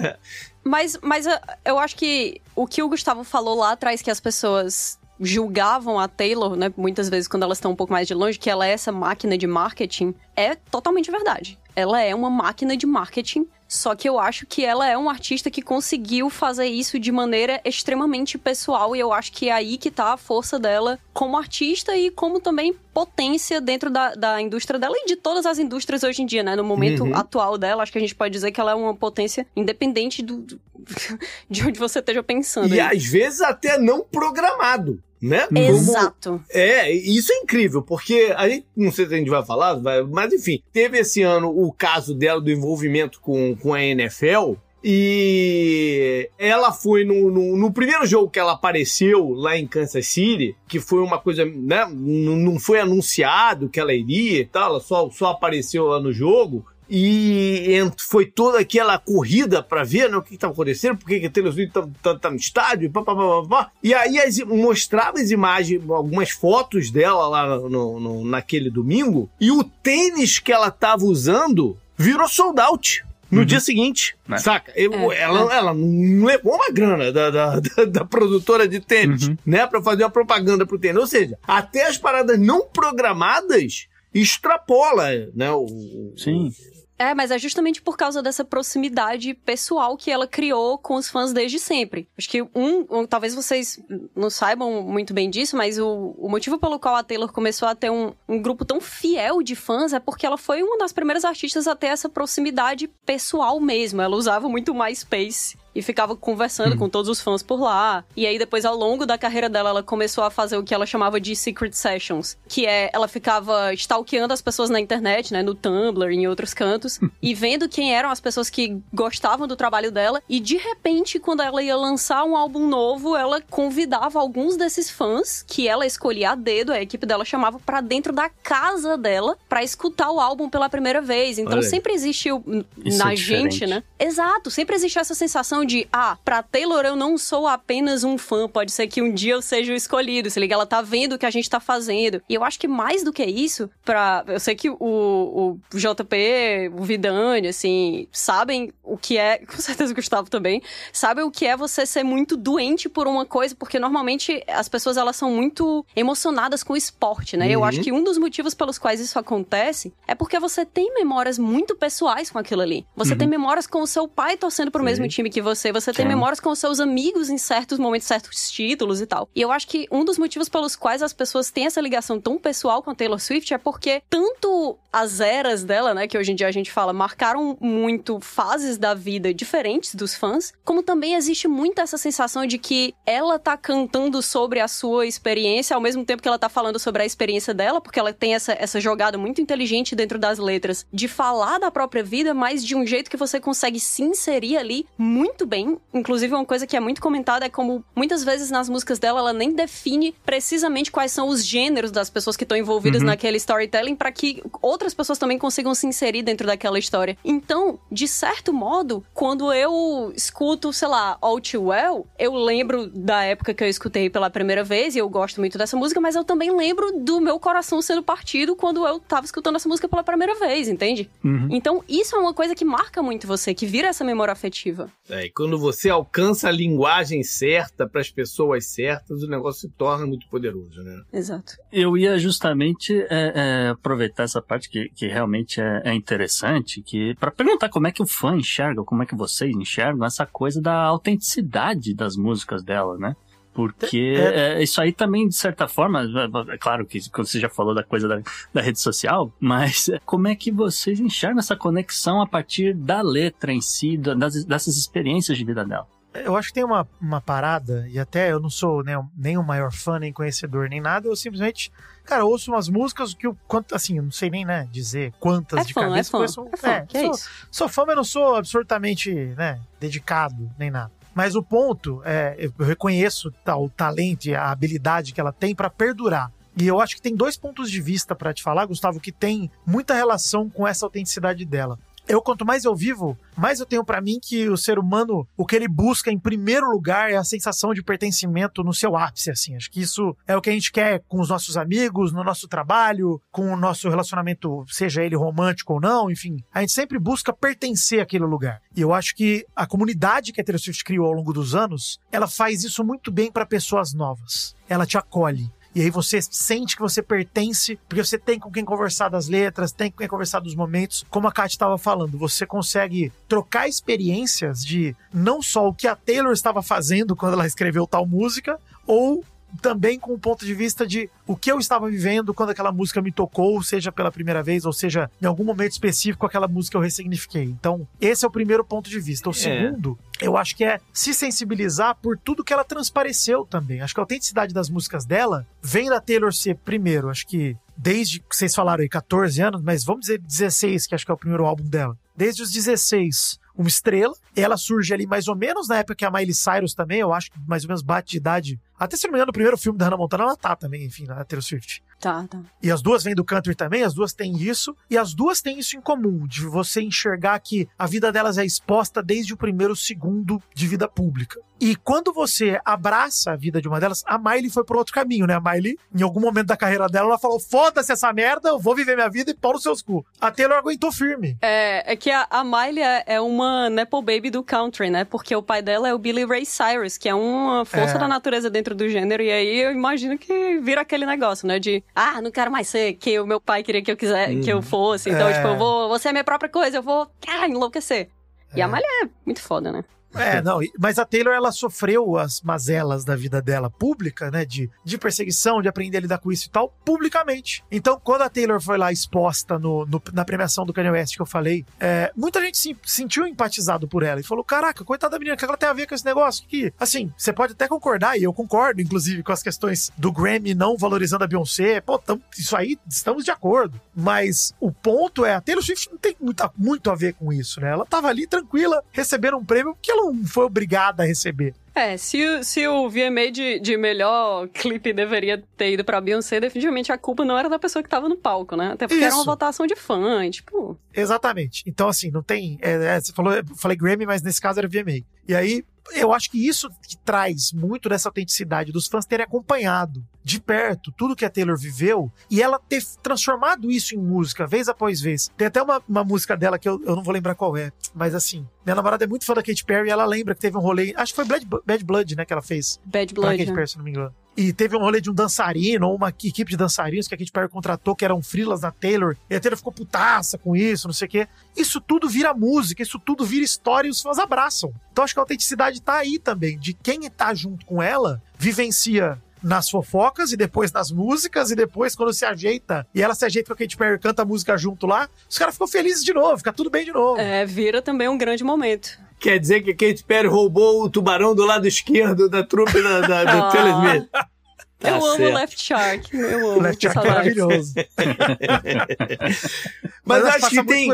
Mas, mas ah, eu acho que o que o Gustavo falou lá atrás, que as pessoas julgavam a Taylor, né, muitas vezes quando elas estão um pouco mais de longe, que ela é essa máquina de marketing, é totalmente verdade. Ela é uma máquina de marketing, só que eu acho que ela é um artista que conseguiu fazer isso de maneira extremamente pessoal, e eu acho que é aí que tá a força dela como artista e como também potência dentro da, da indústria dela e de todas as indústrias hoje em dia, né? No momento Uhum. atual dela, acho que a gente pode dizer que ela é uma potência independente do, do- de onde você esteja pensando. E aí. às vezes até não programado. Né? Como- Exato. É, isso é incrível, porque a gente, não sei se a gente vai falar, mas enfim, teve esse ano o caso dela do envolvimento com, com a NFL. E ela foi no, no, no primeiro jogo que ela apareceu lá em Kansas City, que foi uma coisa, né? Não não foi anunciado que ela iria e tal, ela só, só apareceu lá no jogo. E foi toda aquela corrida pra ver né, o que estava acontecendo, por que Taylor Swift tá, tá- tá no estádio, pá, pá, pá, pá, pá. E aí as, mostrava as imagens, algumas fotos dela lá no, no- naquele domingo, e o tênis que ela tava usando virou sold out. No dia seguinte, É. saca? Eu- É, ela, ela não levou uma grana da, da, da- da produtora de tênis, Uhum. né? Pra fazer uma propaganda pro tênis. Ou seja, até as paradas não programadas extrapola, né? O, o- Sim. É, mas é justamente por causa dessa proximidade pessoal que ela criou com os fãs desde sempre. Acho que um, um- talvez vocês não saibam muito bem disso, mas o, o motivo pelo qual a Taylor começou a ter um, um grupo tão fiel de fãs é porque ela foi uma das primeiras artistas a ter essa proximidade pessoal mesmo. Ela usava muito MySpace e ficava conversando com todos os fãs por lá. E aí depois ao longo da carreira dela, ela começou a fazer o que ela chamava de secret sessions, que é ela ficava stalkeando as pessoas na internet, né, no Tumblr, em outros cantos, e vendo quem eram as pessoas que gostavam do trabalho dela. E de repente, quando ela ia lançar um álbum novo, ela convidava alguns desses fãs que ela escolhia a dedo, a equipe dela chamava pra dentro da casa dela pra escutar o álbum pela primeira vez. Então Olha sempre existiu Isso na é gente, né? Exato, sempre existe essa sensação de, ah, pra Taylor eu não sou apenas um fã, pode ser que um dia eu seja o escolhido, se liga, ela tá vendo o que a gente tá fazendo. E eu acho que mais do que isso, pra. Eu sei que o, o JP, o Vidani, assim, sabem o que é, com certeza o Gustavo também, sabem o que é você ser muito doente por uma coisa, porque normalmente as pessoas elas são muito emocionadas com o esporte, né? Eu Uhum. acho que um dos motivos pelos quais isso acontece é porque você tem memórias muito pessoais com aquilo ali. Você tem memórias com o seu pai torcendo pro Sim. mesmo time que você, você tem Sim. memórias com os seus amigos em certos momentos, certos títulos e tal. E eu acho que um dos motivos pelos quais as pessoas têm essa ligação tão pessoal com a Taylor Swift é porque tanto as eras dela, né, que hoje em dia a gente fala, marcaram muito fases da vida diferentes dos fãs, como também existe muito essa sensação de que ela tá cantando sobre a sua experiência ao mesmo tempo que ela tá falando sobre a experiência dela, porque ela tem essa, essa jogada muito inteligente dentro das letras de falar da própria vida, mas de um jeito que você consegue se inserir ali muito bem. Inclusive, uma coisa que é muito comentada é como muitas vezes nas músicas dela ela nem define precisamente quais são os gêneros das pessoas que estão envolvidas naquele storytelling para que outras pessoas também consigam se inserir dentro daquela história. Então, de certo modo, quando eu escuto, sei lá, All Too Well, eu lembro da época que eu escutei pela primeira vez e eu gosto muito dessa música, mas eu também lembro do meu coração sendo partido quando eu tava escutando essa música pela primeira vez, entende? Uhum. Então, isso é uma coisa que marca muito você, que vira essa memória afetiva. É, quando você alcança a linguagem certa para as pessoas certas, o negócio se torna muito poderoso, né? Exato. Eu ia justamente é, é, aproveitar essa parte que, que realmente é, é interessante, que para perguntar como é que o fã enxerga, como é que vocês enxergam essa coisa da autenticidade das músicas dela, né? Porque é, isso aí também, de certa forma, é, é claro que quando você já falou da coisa da, da rede social, mas é, como é que vocês enxergam essa conexão a partir da letra em si, da- das, dessas experiências de vida dela? Eu acho que tem uma, uma parada, e até eu não sou né, nem o maior fã, nem conhecedor, nem nada, eu simplesmente, cara, ouço umas músicas que eu, quanto, assim, eu não sei nem, né, dizer quantas É de fã, é cabeça. fã. conheço- É fã, é, que é sou, isso. sou fã, mas não sou absolutamente, né, dedicado, nem nada. Mas o ponto é, eu reconheço o talento e a habilidade que ela tem pra perdurar. E eu acho que tem dois pontos de vista pra te falar, Gustavo, que tem muita relação com essa autenticidade dela. Eu, quanto mais eu vivo, mais eu tenho pra mim que o ser humano, o que ele busca em primeiro lugar é a sensação de pertencimento no seu ápice, assim. Acho que isso é o que a gente quer com os nossos amigos, no nosso trabalho, com o nosso relacionamento, seja ele romântico ou não, enfim. A gente sempre busca pertencer àquele lugar. E eu acho que a comunidade que a Taylor Swift criou ao longo dos anos, ela faz isso muito bem pra pessoas novas. Ela te acolhe. E aí você sente que você pertence, porque você tem com quem conversar das letras, tem com quem conversar dos momentos. Como a Kat estava falando, você consegue trocar experiências de não só o que a Taylor estava fazendo quando ela escreveu tal música, ou também com o ponto de vista de o que eu estava vivendo quando aquela música me tocou, seja pela primeira vez, ou seja, em algum momento específico aquela música eu ressignifiquei. Então, esse é o primeiro ponto de vista. O segundo, eu acho que é se sensibilizar por tudo que ela transpareceu também. Acho que a autenticidade das músicas dela vem da Taylor ser, primeiro, acho que desde que vocês falaram aí 14 anos, mas vamos dizer 16, que acho que é o primeiro álbum dela. Desde os 16, uma estrela. Ela surge ali mais ou menos na época que a Miley Cyrus também, eu acho que mais ou menos bate de idade. Até se não me engano, no primeiro filme da Hannah Montana, ela tá também, enfim, na Taylor Swift. Tá, tá. E as duas vêm do country também, as duas têm isso, e as duas têm isso em comum, de você enxergar que a vida delas é exposta desde o primeiro segundo de vida pública. E quando você abraça a vida de uma delas, a Miley foi por outro caminho, né? A Miley, em algum momento da carreira dela, ela falou: foda-se essa merda, eu vou viver minha vida e pau nos seus cu. A Taylor aguentou firme. É, é que a, a Miley é, é uma Nepo Baby do country, né? Porque o pai dela é o Billy Ray Cyrus, que é uma força É. da natureza dentro do gênero. E aí eu imagino que vira aquele negócio, né? De, ah, não quero mais ser que o meu pai queria que eu quiser, que eu fosse. Então, É. tipo, eu vou, vou ser a minha própria coisa, eu vou ah, enlouquecer. E É. a Miley é muito foda, né? É, não, mas a Taylor ela sofreu as mazelas da vida dela pública, né? De, de perseguição, de aprender a lidar com isso e tal, publicamente. Então, quando a Taylor foi lá exposta no, no- na premiação do Kanye West que eu falei, é, muita gente se sentiu empatizado por ela e falou: Caraca, coitada da menina, o que ela tem a ver com esse negócio? Que, assim, você pode até concordar, e eu concordo, inclusive, com as questões do Grammy não valorizando a Beyoncé. Pô, tam- isso aí estamos de acordo. Mas o ponto é, a Taylor Swift não tem muita, muito a ver com isso, né? Ela tava ali tranquila, recebendo um prêmio que ela não foi obrigada a receber. É, se, o- se o VMA de, de melhor clipe deveria ter ido pra Beyoncé, definitivamente a culpa não era da pessoa que tava no palco, né? Até porque era uma Isso. votação de fã, tipo... Exatamente. Então, assim, não tem. é, é, você falou, eu falei Grammy, mas nesse caso era VMA. E aí, eu acho que isso que traz muito dessa autenticidade dos fãs terem acompanhado de perto tudo que a Taylor viveu e ela ter transformado isso em música, vez após vez. Tem até uma, uma música dela que eu, eu não vou lembrar qual é, mas assim, minha namorada é muito fã da Katy Perry e ela lembra que teve um rolê, acho que foi Bad, Bad Blood, né, que ela fez. Bad Pra Blood, Katy né? Perry, se não me engano. E teve um rolê de um dançarino, uma equipe de dançarinos que a Katy Perry contratou, que eram frilas da Taylor, e a Taylor ficou putaça com isso, não sei o quê. Isso tudo vira música, isso tudo vira história e os fãs abraçam. Então acho que a autenticidade tá aí também, de quem tá junto com ela, vivencia nas fofocas e depois nas músicas e depois quando se ajeita e ela se ajeita com a Katy Perry e canta a música junto lá, os caras ficam felizes de novo, fica tudo bem de novo. É, vira também um grande momento. Quer dizer que a Katy Perry roubou o tubarão do lado esquerdo da trupe da, da, da Ah. Taylor. Tá eu amo certo. Left Shark, eu amo. Left Shark é maravilhoso. Mas eu acho que tem,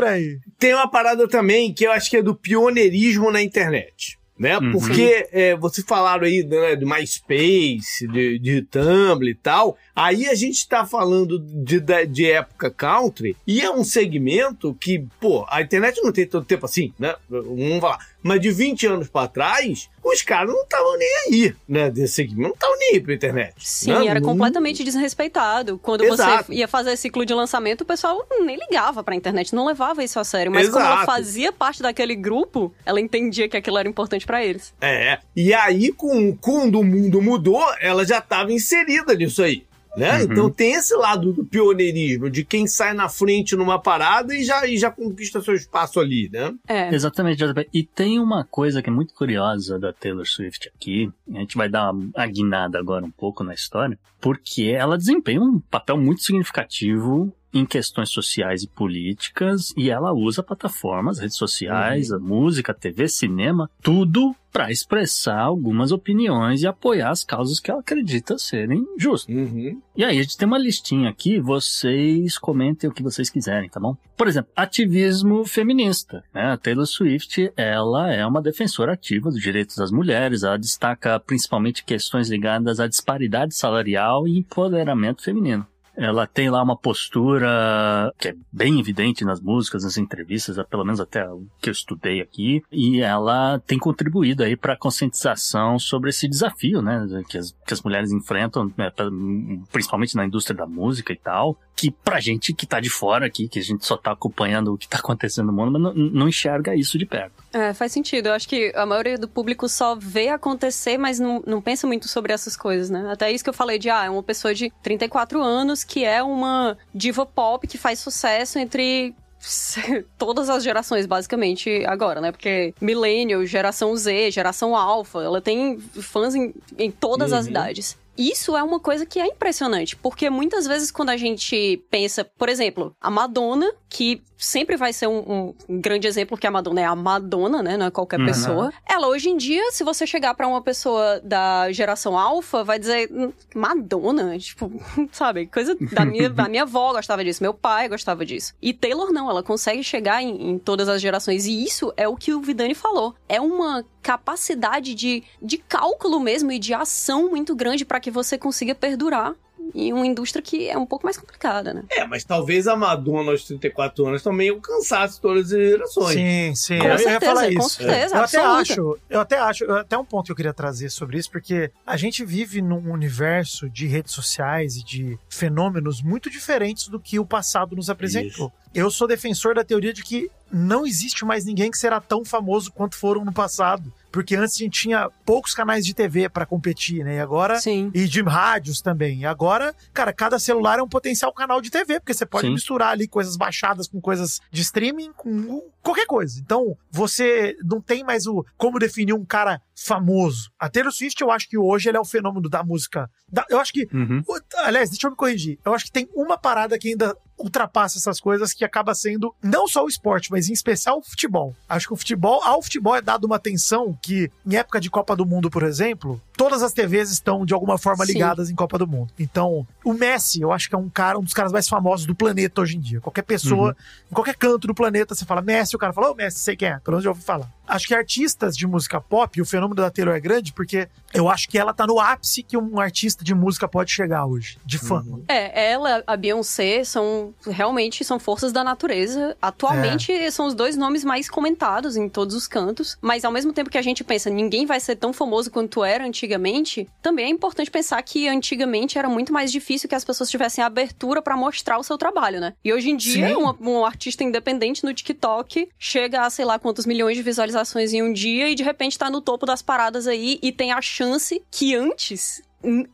tem uma parada também que eu acho que é do pioneirismo na internet. Né? Uhum. Porque é, vocês falaram aí né, de MySpace, de, de Tumblr e tal. Aí a gente tá falando de, da- de época country e é um segmento que, pô, a internet não tem tanto tempo assim, né? Vamos falar. Mas de 20 anos pra trás, os caras não estavam nem aí, né? Desse segmento. Não estavam nem aí pra internet. Sim, né? era Não- completamente desrespeitado. Quando Exato. você ia fazer ciclo de lançamento, o pessoal nem ligava pra internet, não levava isso a sério. Mas como ela Exato. fazia parte daquele grupo, ela entendia que aquilo era importante pra eles. É. E aí, com, quando o mundo mudou, ela já estava inserida nisso aí. Né? Uhum. Então tem esse lado do pioneirismo, de quem sai na frente numa parada e já, e já conquista seu espaço ali, né? É. Exatamente. E tem uma coisa que é muito curiosa da Taylor Swift aqui. A gente vai dar uma guinada agora um pouco na história, porque ela desempenha um papel muito significativo em questões sociais e políticas, e ela usa plataformas, redes sociais, a música, TV, cinema, tudo para expressar algumas opiniões e apoiar as causas que ela acredita serem justas. Uhum. E aí, a gente tem uma listinha aqui, vocês comentem o que vocês quiserem, tá bom? Por exemplo, ativismo feminista. Né? A Taylor Swift, ela é uma defensora ativa dos direitos das mulheres, ela destaca principalmente questões ligadas à disparidade salarial e empoderamento feminino. Ela tem lá uma postura que é bem evidente nas músicas, nas entrevistas, pelo menos até o que eu estudei aqui, e ela tem contribuído aí para a conscientização sobre esse desafio, né, que as, que as mulheres enfrentam, né, principalmente na indústria da música e tal, que pra gente que tá de fora aqui, que a gente só tá acompanhando o que tá acontecendo no mundo, mas não, não enxerga isso de perto. É, faz sentido. Eu acho que a maioria do público só vê acontecer, mas não, não pensa muito sobre essas coisas, né? Até isso que eu falei de, ah, é uma pessoa de 34 anos que é uma diva pop que faz sucesso entre todas as gerações, basicamente, agora, né? Porque Millennial, geração Z, geração Alpha, ela tem fãs em, em todas as Uhum. idades. Isso é uma coisa que é impressionante, porque muitas vezes quando a gente pensa, por exemplo, a Madonna, que sempre vai ser um, um grande exemplo, que a Madonna é a Madonna, né? Não é qualquer Uhum. pessoa. Ela, hoje em dia, se você chegar pra uma pessoa da geração alfa, vai dizer, "Hum, Madonna? Tipo, sabe? Coisa da minha, da minha avó gostava disso, meu pai gostava disso. E Taylor não, ela consegue chegar em, em todas as gerações. E isso é o que o Vidani falou. É uma capacidade de, de cálculo mesmo e de ação muito grande pra que você consiga perdurar em uma indústria que é um pouco mais complicada, né? É, mas talvez a Madonna aos 34 anos também alcançasse todas as gerações. Sim, sim. Com eu ia certeza, falar com isso. certeza, eu até acho, eu até acho, até um ponto que eu queria trazer sobre isso, porque a gente vive num universo de redes sociais e de fenômenos muito diferentes do que o passado nos apresentou. Eu sou defensor da teoria de que não existe mais ninguém que será tão famoso quanto foram no passado. Porque antes a gente tinha poucos canais de TV pra competir, né? E agora Sim. e de rádios também. E agora, cara, cada celular é um potencial canal de TV, porque você pode Sim. misturar ali coisas baixadas com coisas de streaming, com qualquer coisa. Então, você não tem mais o como definir um cara famoso. A Taylor Swift, eu acho que hoje ele é o fenômeno da música. da- eu acho que Uhum. Aliás, deixa eu me corrigir. Eu acho que tem uma parada que ainda ultrapassa essas coisas que acaba sendo não só o esporte, mas em especial o futebol. Acho que o futebol, ao futebol é dado uma atenção que, em época de Copa do Mundo, por exemplo, todas as TVs estão de alguma forma Sim. ligadas em Copa do Mundo. Então, o Messi, eu acho que é um cara, um dos caras mais famosos do planeta hoje em dia. Qualquer pessoa, em qualquer canto do planeta, você fala Messi, o cara fala, ô Messi, sei quem é, pelo menos já ouvi falar. Acho que artistas de música pop, o fenômeno da Taylor é grande porque eu acho que ela tá no ápice que um artista de música pode chegar hoje, de fama. É, ela, a Beyoncé são realmente são forças da natureza. Atualmente são os dois nomes mais comentados em todos os cantos, mas ao mesmo tempo que a gente pensa ninguém vai ser tão famoso quanto era antigamente, também é importante pensar que antigamente era muito mais difícil que as pessoas tivessem abertura pra mostrar o seu trabalho, né? E hoje em dia uma- um artista independente no TikTok chega a sei lá quantos milhões de visualizações em um dia e de repente tá no topo das paradas aí e tem a chance que antes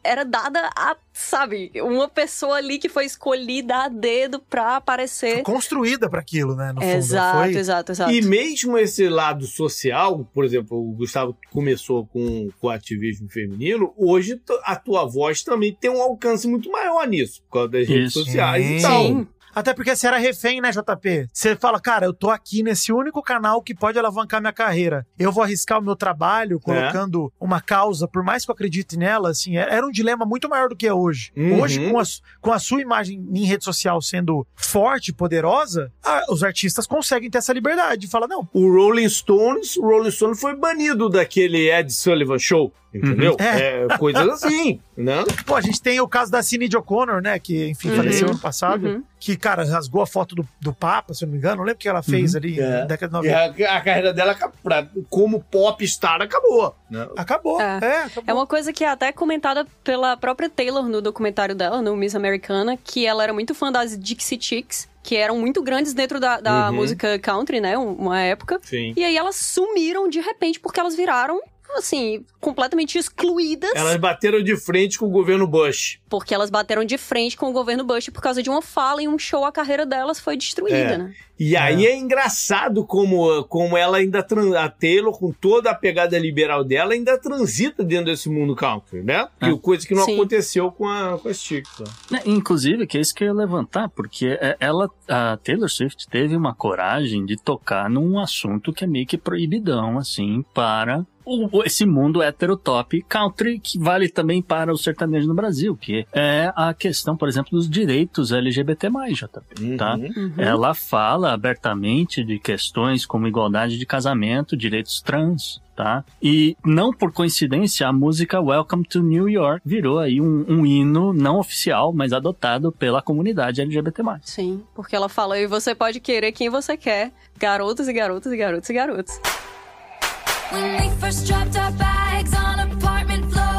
era dada a, sabe, uma pessoa ali que foi escolhida a dedo pra aparecer. construída para aquilo, né? No fundo. Exato, Foi... exato, exato. E mesmo esse lado social, por exemplo, o Gustavo começou com, com o ativismo feminino, hoje a tua voz também tem um alcance muito maior nisso, por causa das redes Isso. sociais Sim. e tal. Sim. Até porque você era refém, né, JP? Você fala, cara, eu tô aqui nesse único canal que pode alavancar minha carreira. Eu vou arriscar o meu trabalho colocando uma causa, por mais que eu acredite nela, assim, era um dilema muito maior do que é hoje. Uhum. Hoje, com a, com a sua imagem em rede social sendo forte, poderosa, ah, os artistas conseguem ter essa liberdade de falar, não, O Rolling Stones, o Rolling Stone foi banido daquele Ed Sullivan Show, entendeu? Uhum. É. É, coisas assim, né? Pô, a gente tem o caso da Sinead O'Connor, né? Que, enfim, Uhum. faleceu ano passado. Uhum. Que, cara, rasgou a foto do, do Papa, se eu não me engano. Não lembro o que ela fez ali É. na década de E 90. a, a carreira dela, pra- como popstar, acabou. Né? Acabou. É. É, acabou. É uma coisa que é até comentada pela própria Taylor no documentário dela, no Miss Americana, que ela era muito fã das Dixie Chicks, que eram muito grandes dentro da, da Uhum. música country, né? um- Uma época. Sim. E aí elas sumiram de repente porque elas viraram, assim, completamente excluídas. Elas bateram de frente com o governo Bush. Porque elas bateram de frente com o governo Bush por causa de uma fala em um show, a carreira delas foi destruída, É. né? E aí é engraçado como, como ela ainda a Taylor, com toda a pegada liberal dela, ainda transita dentro desse mundo country, né? Que É. coisa que não Sim. aconteceu com, a, com as chicas. Né, Inclusive, que é isso que eu ia levantar, porque é, ela, a Taylor Swift teve uma coragem de tocar num assunto que é meio que proibidão, assim, para o- esse mundo heterotop country, que vale também para o sertanejo no Brasil, que é a questão, por exemplo, dos direitos LGBT+, JP, tá? Uhum. Ela fala abertamente de questões como igualdade de casamento, direitos trans, tá? E não por coincidência, a música Welcome to New York virou aí um, um hino não oficial, mas adotado pela comunidade LGBT+. Sim, porque ela fala, e você pode querer quem você quer, garotos e garotas e garotos e garotos. When we first dropped our bags on apartment floors,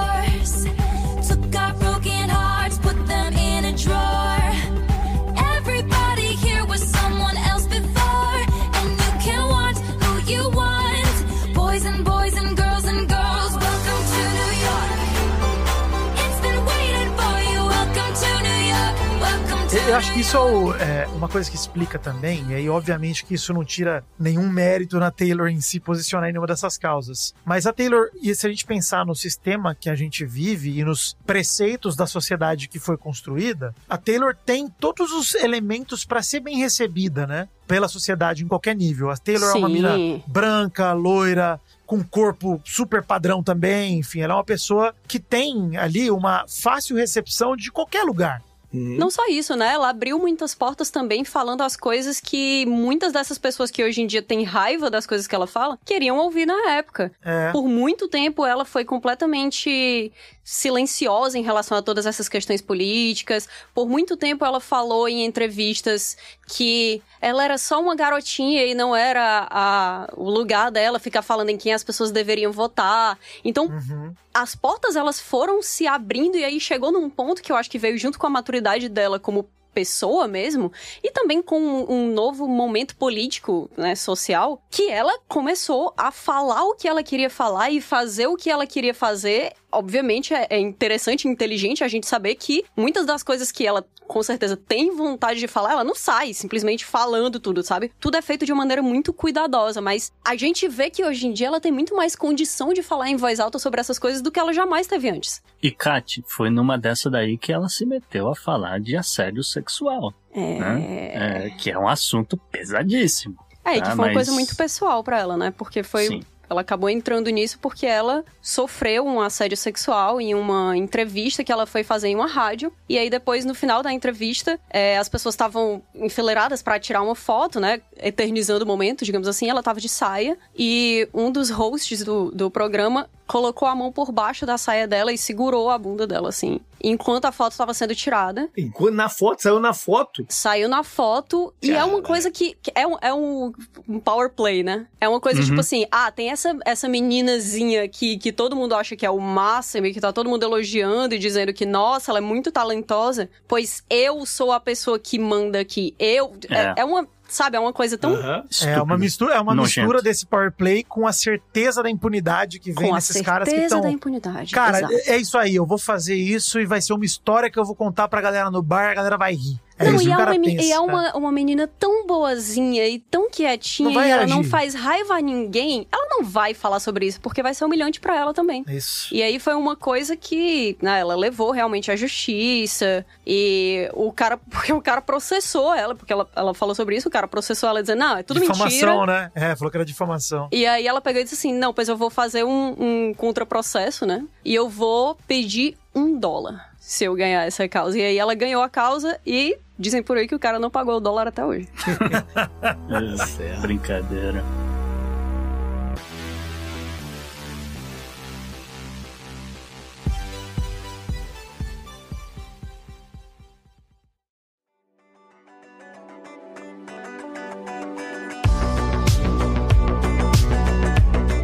Eu acho que isso é o- é uma coisa que explica também, e aí, obviamente, que isso não tira nenhum mérito na Taylor em se posicionar em nenhuma dessas causas. Mas a Taylor, e se a gente pensar no sistema que a gente vive e nos preceitos da sociedade que foi construída, a Taylor tem todos os elementos para ser bem recebida, né? Pela sociedade em qualquer nível. A Taylor é uma Sim. mina branca, loira, com corpo super padrão também, enfim, ela é uma pessoa que tem ali uma fácil recepção de qualquer lugar. Uhum. Não só isso, né? Ela abriu muitas portas também falando as coisas que muitas dessas pessoas que hoje em dia têm raiva das coisas que ela fala queriam ouvir na época. É. Por muito tempo ela foi completamente silenciosa em relação a todas essas questões políticas. Por muito tempo ela falou em entrevistas que ela era só uma garotinha e não era a- o lugar dela ficar falando em quem as pessoas deveriam votar. Então, Uhum. as portas elas foram se abrindo e aí chegou num ponto que eu acho que veio junto com a maturidade dela como pessoa mesmo, e também com um, novo momento político, né, social, que ela começou a falar o que ela queria falar e fazer o que ela queria fazer. Obviamente é, é interessante e inteligente a gente saber que muitas das coisas que ela com certeza tem vontade de falar, ela não sai simplesmente falando tudo, sabe? Tudo é feito de uma maneira muito cuidadosa, mas a gente vê que hoje em dia ela tem muito mais condição de falar em voz alta sobre essas coisas do que ela jamais teve antes. E Kat, foi numa dessa daí que ela se meteu a falar de assédio sexual, É. né? É, que é um assunto pesadíssimo. É, e que Ah, foi uma mas- coisa muito pessoal pra ela, né? Porque foi. Sim. Ela acabou entrando nisso porque ela sofreu um assédio sexual em uma entrevista que ela foi fazer em uma rádio. E aí, depois, no final da entrevista, é, as pessoas estavam enfileiradas pra tirar uma foto, né? Eternizando o momento, digamos assim. Ela tava de saia. E um dos hosts do, do programa colocou a mão por baixo da saia dela e segurou a bunda dela, assim. Enquanto a foto estava sendo tirada. Enquanto na foto, saiu na foto. Saiu na foto e é uma coisa que, que é, um, é um, um power play, né? É uma coisa Uhum. tipo assim, ah, tem essa, essa meninazinha que, que todo mundo acha que é o máximo e que tá todo mundo elogiando e dizendo que, nossa, ela é muito talentosa, pois eu sou a pessoa que manda aqui. Eu. É, É. é uma. Sabe, é uma coisa tão. É uma mistura, é uma Nojento. mistura desse power play com a certeza da impunidade que vem Com nesses caras que certeza estão. da impunidade. Cara, exato. é isso aí, eu vou fazer isso e vai ser uma história que eu vou contar pra galera no bar, a galera vai rir. É Não, e é, uma, pensa. e é uma, uma menina tão boazinha e tão quietinha e ela não faz raiva a ninguém. Ela não vai falar sobre isso, porque vai ser humilhante pra ela também. Isso. E aí foi uma coisa que né, ela levou realmente à justiça. E o cara, porque o cara processou ela, porque ela, ela falou sobre isso, o cara processou ela dizendo, não, é tudo difamação, mentira. né? É, falou que era difamação. E aí ela pegou e disse assim: não, pois eu vou fazer um, um contraprocesso, né? E eu vou pedir um dólar se eu ganhar essa causa. E aí ela ganhou a causa e dizem por aí que o cara não pagou o dólar até hoje. É, brincadeira.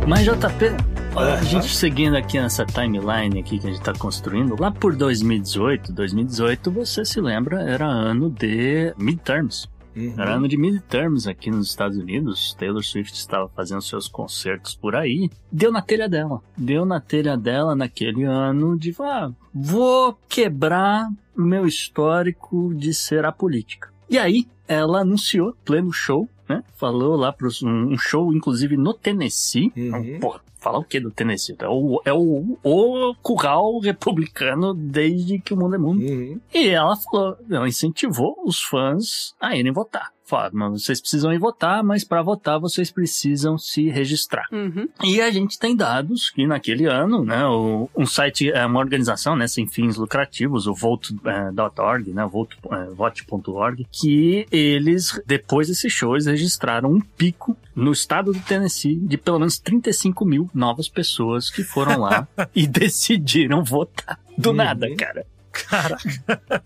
Mas JP, a gente seguindo aqui nessa timeline aqui que a gente tá construindo, lá por 2018, 2018, você se lembra, era ano de midterms. Uhum. Era ano de midterms aqui nos Estados Unidos. Taylor Swift estava fazendo seus concertos por aí. Deu na telha dela. Deu na telha dela naquele ano de ah, vou quebrar o meu histórico de ser apolítica. E aí, ela anunciou, pleno show, né? Falou lá para um show, inclusive no Tennessee. Uhum. Porra, falar o que do Tennessee? É o, é o, o curral republicano desde que o mundo é mundo. Uhum. E ela falou, ela incentivou os fãs a irem votar. "Mas vocês precisam ir votar, mas para votar vocês precisam se registrar. Uhum. E a gente tem dados que naquele ano, né, o- um site, é uma organização, né, sem fins lucrativos, o vote.org, né, vote, é, vote.org, que eles, depois desse show, eles registraram um pico no estado do Tennessee de pelo menos 35 mil novas pessoas que foram lá e decidiram votar. Do Uhum. nada, cara.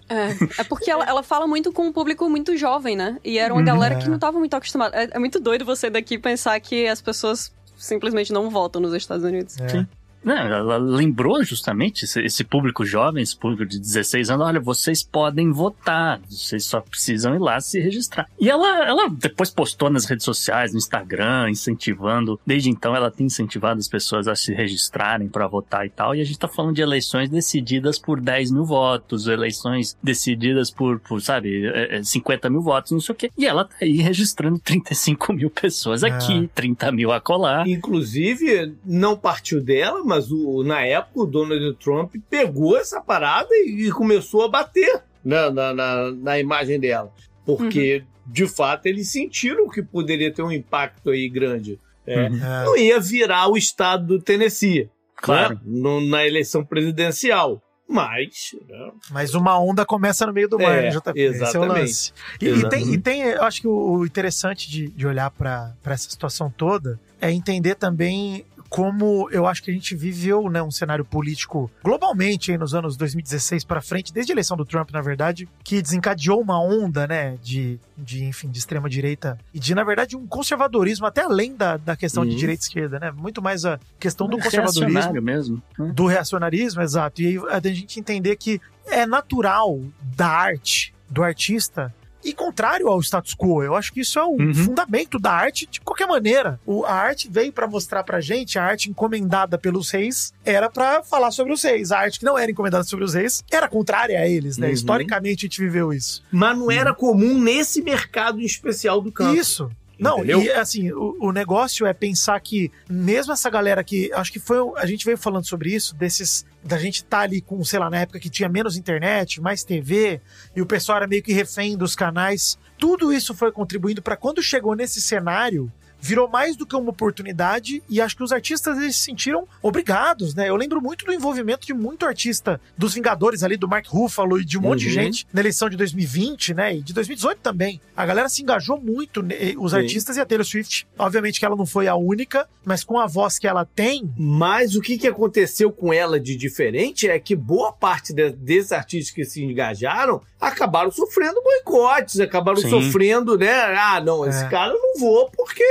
É, é porque ela, ela fala muito com um público muito jovem, né? E era uma Uhum. galera que É. não tava muito acostumada. É, é muito doido você daqui pensar que as pessoas simplesmente não votam nos Estados Unidos. É. Não, ela lembrou justamente esse, esse público jovem, esse público de 16 anos, olha, vocês podem votar, vocês só precisam ir lá se registrar. E ela, ela depois postou nas redes sociais, no Instagram, incentivando. Desde então ela tem incentivado as pessoas a se registrarem para votar e tal. E a gente tá falando de eleições decididas por 10 mil votos, eleições decididas por, por sabe, é, é, 50 mil votos, não sei o quê. E ela tá aí registrando 35 mil pessoas aqui, 30 mil acolá. Inclusive, não partiu dela, mas o, na época o Donald Trump pegou essa parada e, e começou a bater na, na, na, na imagem dela. Porque, de fato, eles sentiram que poderia ter um impacto aí grande. É, Uhum. É. Não ia virar o estado do Tennessee, Claro. né? No- na eleição presidencial. Mas, né? Mas uma onda começa no meio do mar, É, né, JP? Esse é exatamente. lance. E, e Exato. tem, e tem, eu acho que o, o interessante de, de olhar para essa situação toda é entender também como eu acho que a gente viveu né, um cenário político globalmente aí nos anos 2016 para frente, desde a eleição do Trump, na verdade, que desencadeou uma onda, né, de, de enfim, de extrema direita e de, na verdade, um conservadorismo até além da, da questão de Uhum. direita e esquerda, né? Muito mais a questão do conservadorismo Reacionário mesmo. né? do reacionarismo, exato. E aí a gente entender que é natural da arte do artista e contrário ao status quo. Eu acho que isso é o Uhum. fundamento da arte de qualquer maneira. O- a arte veio pra mostrar pra gente, a arte encomendada pelos reis era pra falar sobre os reis. A arte que não era encomendada sobre os reis era contrária a eles, né? Uhum. Historicamente a gente viveu isso. Mas não era comum nesse mercado em especial do campo. Isso. Não, Entendeu? e assim, o, o negócio é pensar que, mesmo essa galera que. Acho que foi. A gente veio falando sobre isso, desses. Da gente estar ali com, sei lá, na época que tinha menos internet, mais TV, e o pessoal era meio que refém dos canais. Tudo isso foi contribuindo para quando chegou nesse cenário. Virou mais do que uma oportunidade e acho que os artistas eles se sentiram obrigados, né? Eu lembro muito do envolvimento de muito artista dos Vingadores ali, do Mark Ruffalo e de um monte de Uhum. gente na eleição de 2020, né? E de 2018 também. A galera se engajou muito, né, os Sim. artistas e a Taylor Swift. Obviamente que ela não foi a única, mas com a voz que ela tem, Mas o que, que aconteceu com ela de diferente é que boa parte de- desses artistas que se engajaram acabaram sofrendo boicotes, acabaram Sim. sofrendo, né? Ah, não, esse É. cara eu não vou porque,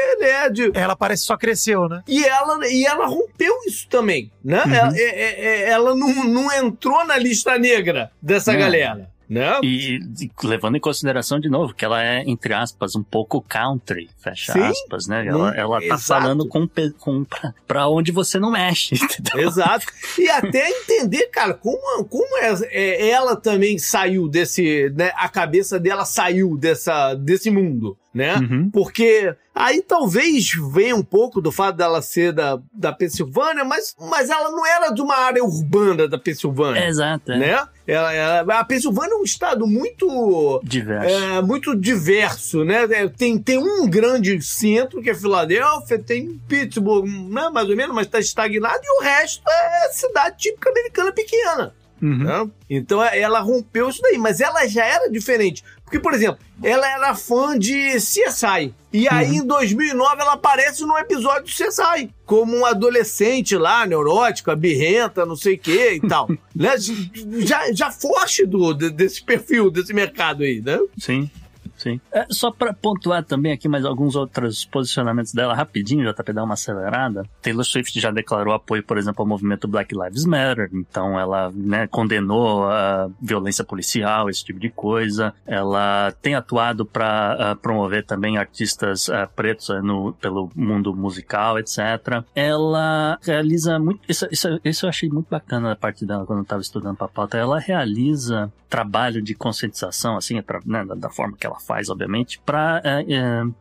de- ela parece que só cresceu, né? E ela, e ela rompeu isso também, né? Uhum. Ela, é- é- é- ela não, não entrou na lista negra dessa Não. galera, né? E, e levando em consideração de novo que ela é, entre aspas, um pouco country, fecha Sim. aspas, né? Ela, Hum, ela tá exato. falando com, com pra, pra onde você não mexe, entendeu? Exato. E até entender, cara, como, como é, é- ela também saiu desse. Né, a cabeça dela saiu dessa, desse mundo, né? Uhum. Porque aí talvez venha um pouco do fato dela ser da, da Pensilvânia, mas, mas ela não era de uma área urbana da Pensilvânia. Exato, é. Né? Ela, ela- a Pensilvânia é um estado muito Diverso. é, muito diverso, né? É, Tem, tem um grande centro, que é Filadélfia, tem Pittsburgh, né, mais ou menos, mas está estagnado, e o resto é cidade típica americana pequena. Uhum. né? Então é, ela rompeu isso daí, mas ela já era diferente. Porque, por exemplo, ela era fã de CSI. E aí, em 2009, ela aparece num episódio do CSI. Como um adolescente lá, neurótica, birrenta, não sei o que e tal. né? Já, já foge do, de- desse perfil, desse mercado aí, né? Sim. Sim. É, só pra pontuar também aqui mais alguns outros posicionamentos dela rapidinho, JP dar uma acelerada. Taylor Swift já declarou apoio, por exemplo, ao movimento Black Lives Matter, então ela né, condenou a violência policial, esse tipo de coisa. Ela tem atuado para promover também artistas ah, pretos ah, no, pelo mundo musical, etc. Ela realiza muito. Isso, isso, isso eu achei muito bacana da parte dela quando eu estava estudando pra pauta. Ela realiza trabalho de conscientização, assim, atra- né, da, da forma que ela faz, obviamente, para,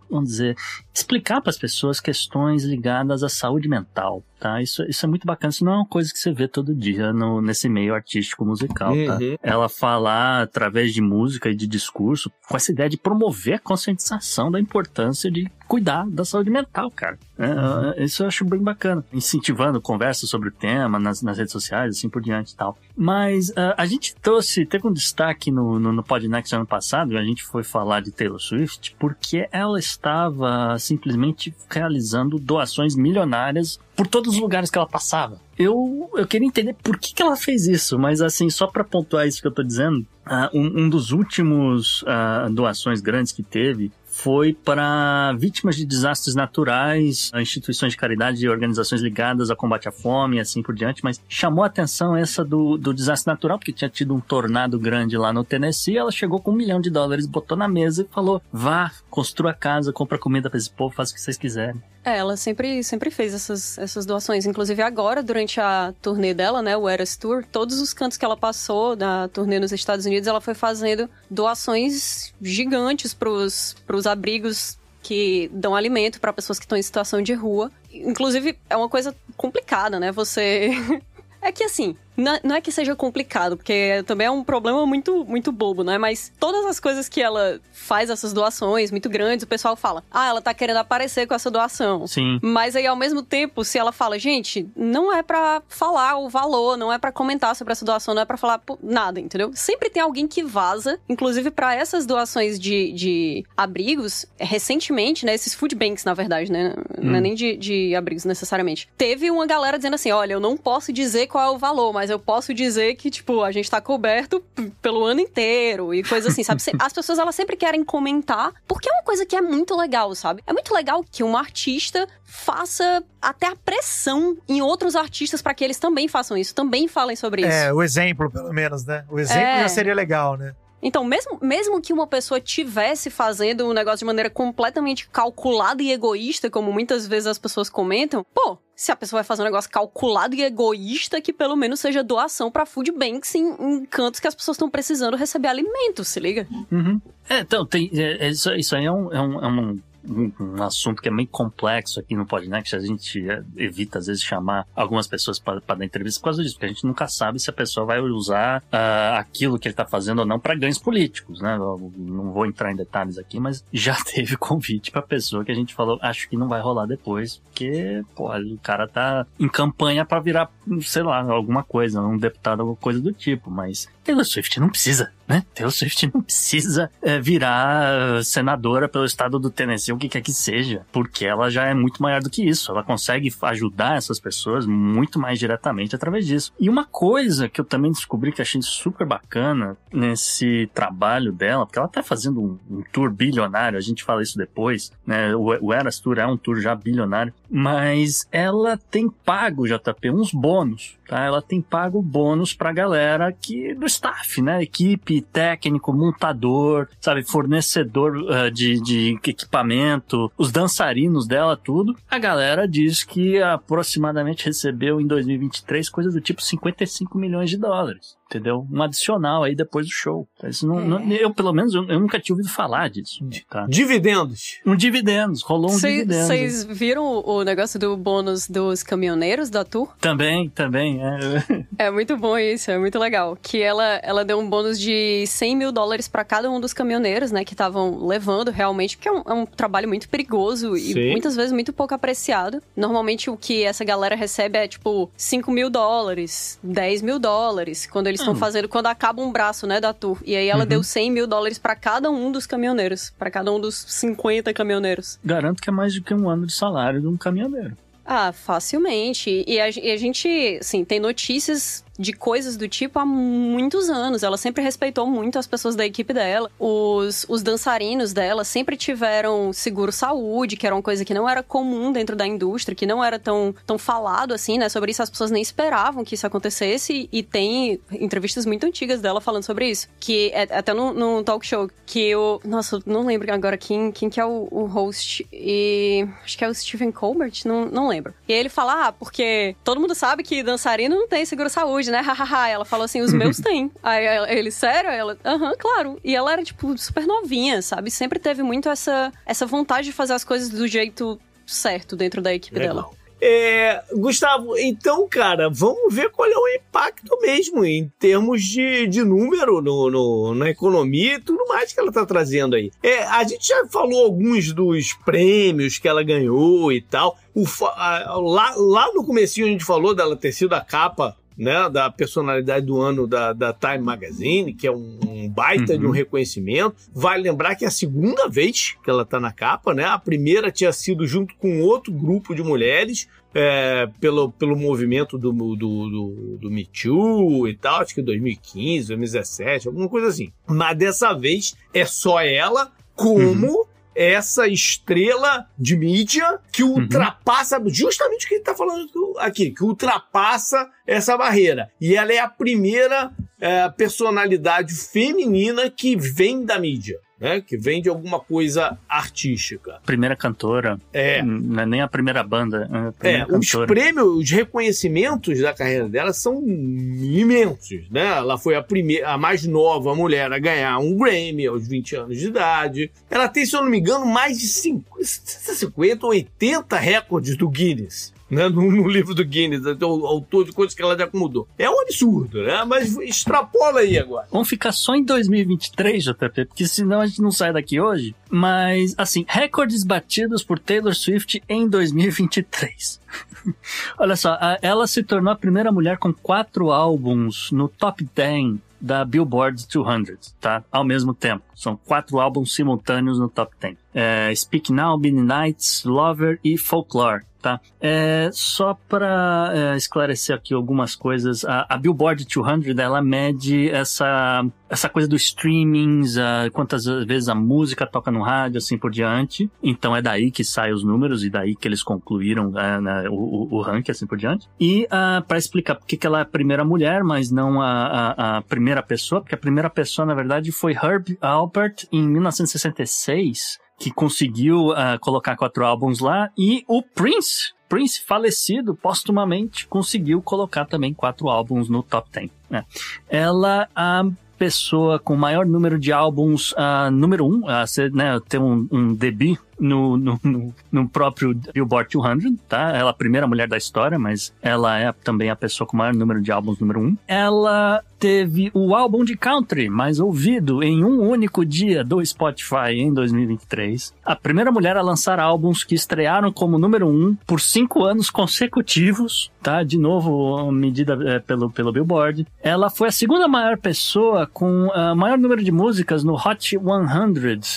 vamos dizer, explicar para as pessoas questões ligadas à saúde mental, tá? Isso, isso é muito bacana, isso não é uma coisa que você vê todo dia no, nesse meio artístico musical, tá? Uhum. Ela falar através de música e de discurso com essa ideia de promover a conscientização da importância de cuidar da saúde mental, cara. É, é, isso eu acho bem bacana. Incentivando conversas sobre o tema nas, nas redes sociais, assim por diante e tal. Mas ah, a gente trouxe, teve um destaque no, no, no Podnext ano passado, a gente foi falar de Taylor Swift, porque ela estava simplesmente realizando doações milionárias por todos os lugares que ela passava. Eu, eu queria entender por que, que ela fez isso, mas assim, só para pontuar isso que eu tô dizendo, ah, um, um dos últimos ah, doações grandes que teve foi para vítimas de desastres naturais, a instituições de caridade e organizações ligadas ao combate à fome e assim por diante, mas chamou a atenção essa do, do desastre natural, porque tinha tido um tornado grande lá no Tennessee, ela chegou com um milhão de dólares, botou na mesa e falou, vá, construa casa, compra comida para esse povo, faz o que vocês quiserem. É, ela sempre, sempre fez essas, essas doações. Inclusive agora, durante a turnê dela, né, o Eras Tour, todos os cantos que ela passou na turnê nos Estados Unidos, ela foi fazendo doações gigantes pros, pros abrigos que dão alimento para pessoas que estão em situação de rua. Inclusive, é uma coisa complicada, né? Você. É que assim, não não é que seja complicado, porque também é um problema muito, muito bobo, né? Mas todas as coisas que ela faz, essas doações muito grandes, o pessoal fala, ah, ela tá querendo aparecer com essa doação. Sim. Mas aí, ao mesmo tempo, se ela fala, gente, não é pra falar o valor, não é pra comentar sobre essa doação, não é pra falar nada, entendeu? Sempre tem alguém que vaza, inclusive pra essas doações de, de abrigos, recentemente, né, esses food banks, na verdade, né, não é nem de, de abrigos necessariamente. Teve uma galera dizendo assim, olha, eu não posso dizer qual é o valor, mas eu posso dizer que, tipo, a gente tá coberto pelo ano inteiro e coisa assim, sabe? As pessoas, elas sempre querem comentar, porque é uma coisa que é muito legal, sabe? É muito legal que um artista faça até a pressão em outros artistas pra que eles também façam isso, também falem sobre isso. É, o exemplo, pelo menos, né? O exemplo É. já seria legal, né? Então, mesmo, mesmo que uma pessoa tivesse fazendo um negócio de maneira completamente calculada e egoísta, como muitas vezes as pessoas comentam, pô, se a pessoa vai fazer um negócio calculado e egoísta, que pelo menos seja doação pra food banks em, em cantos que as pessoas estão precisando receber alimento, se liga? Uhum. É, então, tem, é, é, isso, isso aí é um, é um, é um um, um, assunto que é meio complexo aqui no Podnext. A gente evita, às vezes, chamar algumas pessoas para dar entrevista por causa disso, porque a gente nunca sabe se a pessoa vai usar uh, aquilo que ele está fazendo ou não para ganhos políticos, né? Eu não vou entrar em detalhes aqui, mas já teve convite para pessoa que a gente falou, acho que não vai rolar depois, porque, pô, o cara tá em campanha para virar, sei lá, alguma coisa, um deputado, alguma coisa do tipo, mas Taylor Swift não precisa, né? Taylor Swift não precisa é, virar senadora pelo estado do Tennessee, o que quer que seja, porque ela já é muito maior do que isso. Ela consegue ajudar essas pessoas muito mais diretamente através disso. E uma coisa que eu também descobri que achei super bacana nesse trabalho dela, porque ela tá fazendo um, um tour bilionário, a gente fala isso depois, né? O, o Eras Tour é um tour já bilionário, mas ela tem pago, JP, uns bônus, tá? Ela tem pago bônus pra galera que do staff, né? Equipe, técnico, montador, sabe? Fornecedor uh, de, de equipamento, os dançarinos dela, tudo. A galera diz que aproximadamente recebeu em 2023 coisa do tipo 55 milhões de dólares entendeu? Um adicional aí depois do show. Isso não, é. não, eu, pelo menos, eu, eu, nunca tinha ouvido falar disso. Tá? Dividendos. Um dividendos, rolou um Cê, dividendos. Vocês viram o negócio do bônus dos caminhoneiros da Tour? Também, também. É. é muito bom isso, é muito legal. Que ela, ela deu um bônus de 100 mil dólares para cada um dos caminhoneiros, né, que estavam levando realmente, porque é um, é um trabalho muito perigoso e Sim. muitas vezes muito pouco apreciado. Normalmente o que essa galera recebe é tipo 5 mil dólares, 10 mil dólares, quando eles eles estão hum. fazendo quando acaba um braço, né, da tour. E aí ela uhum. deu 100 mil dólares para cada um dos caminhoneiros, para cada um dos 50 caminhoneiros. Garanto que é mais do que um ano de salário de um caminhoneiro. Ah, facilmente. E a, e a gente, assim, tem notícias de coisas do tipo há muitos anos. Ela sempre respeitou muito as pessoas da equipe dela. Os, os dançarinos dela sempre tiveram seguro saúde, que era uma coisa que não era comum dentro da indústria, que não era tão, tão falado assim, né? Sobre isso as pessoas nem esperavam que isso acontecesse. E tem entrevistas muito antigas dela falando sobre isso. Que é até no, no talk show que eu. Nossa, não lembro agora quem, quem que é o, o host. E. Acho que é o Stephen Colbert, não, não lembro. E ele fala: ah, porque todo mundo sabe que dançarino não tem seguro né? Hahaha. ela falou assim: os meus têm. Aí ele, sério? Ela, aham, claro. E ela era, tipo, super novinha, sabe? Sempre teve muito essa, essa vontade de fazer as coisas do jeito certo dentro da equipe Legal. dela. É, Gustavo, então, cara, vamos ver qual é o impacto mesmo em termos de, de número no, no, na economia e tudo mais que ela tá trazendo aí. É, a gente já falou alguns dos prêmios que ela ganhou e tal. O, a, lá, lá no comecinho a gente falou dela ter sido a capa né, da personalidade do ano da, da Time Magazine, que é um, um baita uhum. de um uhum. reconhecimento. Vale lembrar que é a segunda vez que ela está na capa, né? A primeira tinha sido junto com outro grupo de mulheres, é, pelo, pelo movimento do, do, do, do Me Too e tal, acho que 2015, 2017, alguma coisa assim. Mas dessa vez é só ela como uhum essa estrela de mídia que uhum. ultrapassa uhum. justamente o que ele está falando aqui, que ultrapassa essa barreira. E ela é a primeira é, personalidade feminina que vem da mídia né? Que vem de alguma coisa artística. Primeira cantora. É. Não é nem a primeira banda. A primeira é, os prêmios, os reconhecimentos da carreira dela são imensos, né? Ela foi a primeira, a mais nova mulher a ganhar um Grammy aos 20 anos de idade. Ela tem, se eu não me engano, mais de 50, 50 80 recordes do Guinness né, no, no, livro do Guinness, o autor de coisas que ela já mudou. É um absurdo, né? Mas extrapola aí agora. Vamos ficar só em 2023, JP, porque senão a gente não sai daqui hoje. Mas, assim, recordes batidos por Taylor Swift em 2023. Olha só, ela se tornou a primeira mulher com quatro álbuns no top 10 da Billboard 200, tá? Ao mesmo tempo. São quatro álbuns simultâneos no top 10. É, Speak Now, Midnights, Lover e Folklore tá? É, só para é, esclarecer aqui algumas coisas, a, a Billboard 200 ela mede essa essa coisa do streamings, a, quantas vezes a música toca no rádio, assim por diante. Então é daí que saem os números e daí que eles concluíram é, né, o, o, ranking, assim por diante. E para explicar por que ela é a primeira mulher, mas não a, a, a, primeira pessoa, porque a primeira pessoa, na verdade, foi Herb Alpert em 1966 que conseguiu uh, colocar quatro álbuns lá, e o Prince, Prince falecido postumamente, conseguiu colocar também quatro álbuns no top 10. Né? Ela, a pessoa com maior número de álbuns, uh, número um, ser, né, ter um, um debut no, no, no, no, próprio Billboard 200, tá? Ela é a primeira mulher da história, mas ela é também a pessoa com o maior número de álbuns número um. Ela teve o álbum de country mais ouvido em um único dia do Spotify em 2023. A primeira mulher a lançar álbuns que estrearam como número um por cinco anos consecutivos, tá? De novo, medida é, pelo, pelo Billboard. Ela foi a segunda maior pessoa com o uh, maior número de músicas no Hot 100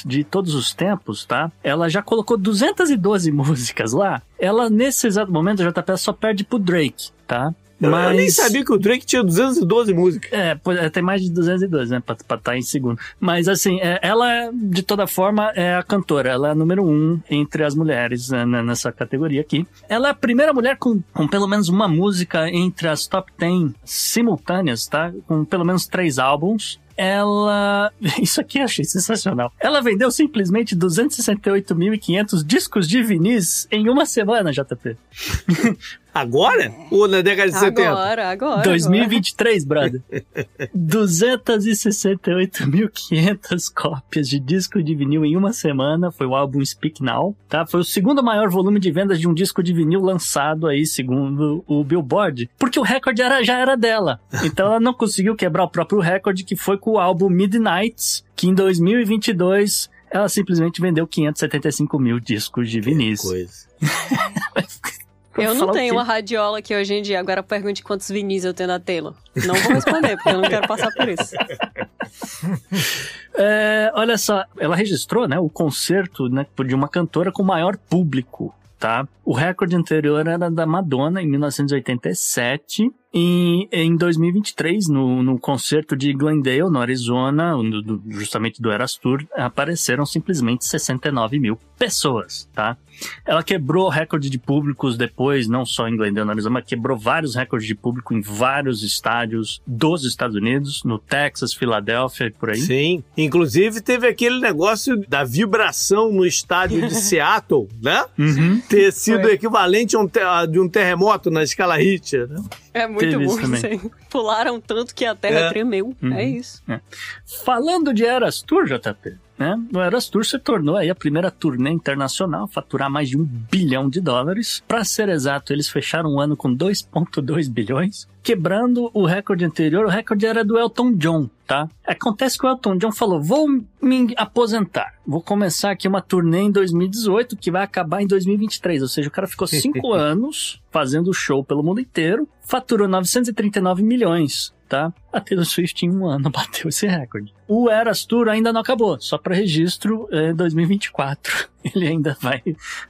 de todos os tempos, tá? Ela já colocou 212 músicas lá. Ela, nesse exato momento, a JP só perde pro Drake, tá? Mas... Eu nem sabia que o Drake tinha 212 músicas. É, é, tem mais de 212, né? Pra estar tá em segundo. Mas assim, é, ela, de toda forma, é a cantora. Ela é a número um entre as mulheres né, nessa categoria aqui. Ela é a primeira mulher com, com pelo menos uma música entre as top 10 simultâneas, tá? Com pelo menos três álbuns ela. Isso aqui eu achei sensacional. Ela vendeu simplesmente 268.500 discos de vinis em uma semana, JP. Agora? Ou na década de agora, 70? Agora, agora. 2023, brother. 268.500 cópias de disco de vinil em uma semana. Foi o álbum Speak Now, tá? Foi o segundo maior volume de vendas de um disco de vinil lançado aí, segundo o Billboard. Porque o recorde era, já era dela. Então ela não conseguiu quebrar o próprio recorde, que foi com o álbum Midnights, que em 2022 ela simplesmente vendeu 575 mil discos de vinis. Coisa. Eu não tenho uma radiola aqui hoje em dia. Agora pergunte quantos vinis eu tenho na tela. Não vou responder, porque eu não quero passar por isso. É, olha só, ela registrou né, o concerto né, de uma cantora com maior público. Tá? O recorde anterior era da Madonna, em 1987. E em 2023, no, no concerto de Glendale, no Arizona, no, do, justamente do Eras Tour, apareceram simplesmente 69 mil pessoas, tá? Ela quebrou recorde de públicos depois, não só em Glendale, no Arizona, mas quebrou vários recordes de público em vários estádios dos Estados Unidos, no Texas, Filadélfia e por aí. Sim, inclusive teve aquele negócio da vibração no estádio de Seattle, né? Uhum. Ter sido Foi. equivalente a um, de um terremoto na escala Richter, né? É muito bom, assim. Pularam tanto que a terra é. tremeu. Uhum. É isso. É. Falando de Eras Tour, JP, né? O Eras Tour se tornou aí a primeira turnê internacional a faturar mais de um bilhão de dólares. Para ser exato, eles fecharam o ano com 2,2 bilhões, quebrando o recorde anterior. O recorde era do Elton John, tá? Acontece que o Elton John falou: vou me aposentar, vou começar aqui uma turnê em 2018 que vai acabar em 2023. Ou seja, o cara ficou cinco anos fazendo show pelo mundo inteiro, faturou 939 milhões tá? A Taylor Swift em um ano bateu esse recorde. O Eras Tour ainda não acabou, só para registro é 2024. Ele ainda vai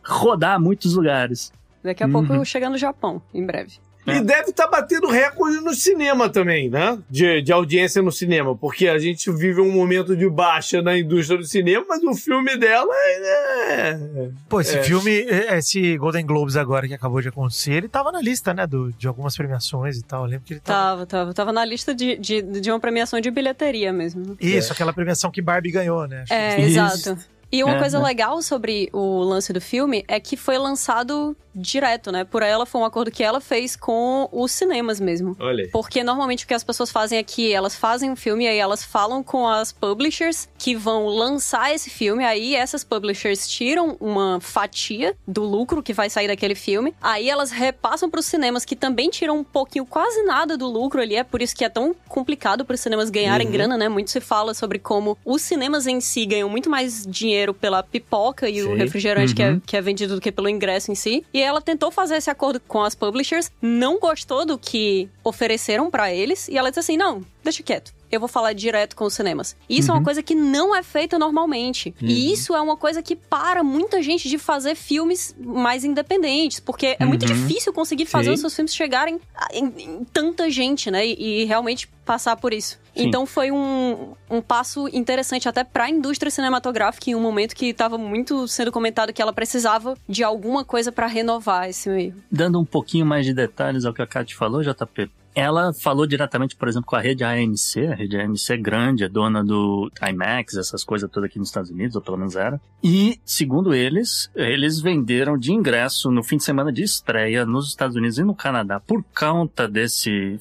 rodar muitos lugares. Daqui a uhum. pouco chega no Japão, em breve. É. E deve estar tá batendo recorde no cinema também, né? De, de audiência no cinema, porque a gente vive um momento de baixa na indústria do cinema, mas o filme dela é. Pô, esse é. filme, esse Golden Globes agora que acabou de acontecer, ele tava na lista, né? Do, de algumas premiações e tal. Eu lembro que ele tava. Tava, tava. Tava na lista de, de, de uma premiação de bilheteria mesmo. Isso, é. aquela premiação que Barbie ganhou, né? Acho é, exato. E uma é, coisa né? legal sobre o lance do filme é que foi lançado direto, né? Por ela foi um acordo que ela fez com os cinemas mesmo. Olha. Aí. Porque normalmente o que as pessoas fazem aqui, elas fazem um filme e aí elas falam com as publishers que vão lançar esse filme, aí essas publishers tiram uma fatia do lucro que vai sair daquele filme, aí elas repassam para os cinemas que também tiram um pouquinho, quase nada do lucro ali, é por isso que é tão complicado para os cinemas ganharem uhum. grana, né? Muito se fala sobre como os cinemas em si ganham muito mais dinheiro pela pipoca e Sim. o refrigerante uhum. que, é, uhum. que é vendido do que pelo ingresso em si. E ela tentou fazer esse acordo com as publishers, não gostou do que ofereceram para eles, e ela disse assim: não, deixa quieto. eu vou falar direto com os cinemas. Isso é uma coisa que não é feita normalmente. E isso é uma coisa que para muita gente de fazer filmes mais independentes, porque é muito Uhum. difícil conseguir fazer Sim. os seus filmes chegarem em, em tanta gente, né? E, e realmente passar por isso. Sim. Então foi um, um passo interessante até para a indústria cinematográfica em um momento que estava muito sendo comentado que ela precisava de alguma coisa para renovar esse meio. Dando um pouquinho mais de detalhes ao que a Kat falou, JP. Ela falou diretamente, por exemplo, com a rede AMC. A rede AMC é grande, é dona do IMAX, essas coisas todas aqui nos Estados Unidos, ou pelo menos era. E, segundo eles, eles venderam de ingresso no fim de semana de estreia nos Estados Unidos e no Canadá, por conta desse,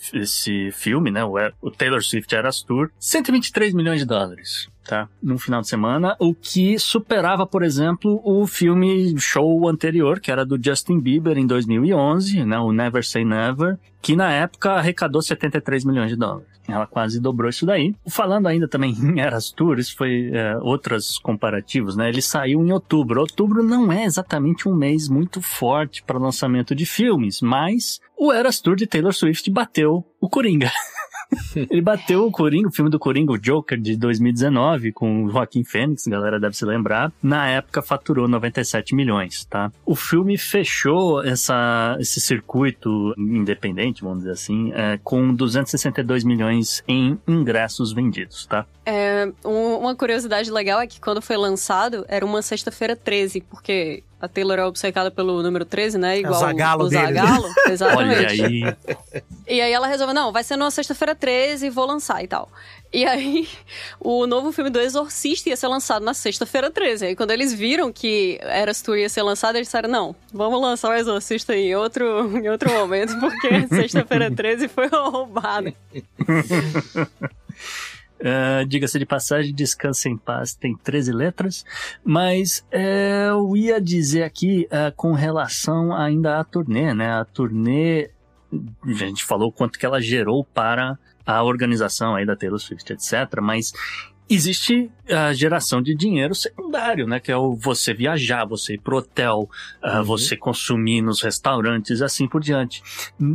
filme, né? O, o Taylor Swift Eras Tour, 123 milhões de dólares. Tá? Num final de semana, o que superava, por exemplo, o filme show anterior, que era do Justin Bieber em 2011, né, o Never Say Never, que na época arrecadou 73 milhões de dólares. Ela quase dobrou isso daí. Falando ainda também em Eras Tour, isso foi é, outros comparativos, né? Ele saiu em outubro. Outubro não é exatamente um mês muito forte para lançamento de filmes, mas o Eras Tour de Taylor Swift bateu o Coringa. Ele bateu o Coringa, o filme do Coringa, o Joker, de 2019, com o Joaquim Fênix, galera deve se lembrar. Na época faturou 97 milhões, tá? O filme fechou essa, esse circuito independente, vamos dizer assim, é, com 262 milhões em ingressos vendidos, tá? É, um- uma curiosidade legal é que quando foi lançado, era uma sexta-feira 13, porque a Taylor é obcecada pelo número 13, né? Igual Zagalo o dele, né? Zagalo. Exatamente. Olha aí, E aí ela resolveu, não, vai ser numa sexta-feira 13 e vou lançar e tal. E aí, o novo filme do Exorcista ia ser lançado na sexta-feira 13. Aí quando eles viram que Eras Tour ia ser lançado, eles disseram, não, vamos lançar o Exorcista em outro, em outro momento, porque sexta-feira 13 foi roubada. É, Diga-se de passagem, Descansa em Paz tem 13 letras, mas é, eu ia dizer aqui é, com relação ainda à turnê, né? A turnê, a gente falou quanto que ela gerou para a organização aí da Taylor Swift, etc. Mas existe a geração de dinheiro secundário, né? Que é o você viajar, você ir pro hotel, ah, Uhum. você consumir nos restaurantes, assim por diante.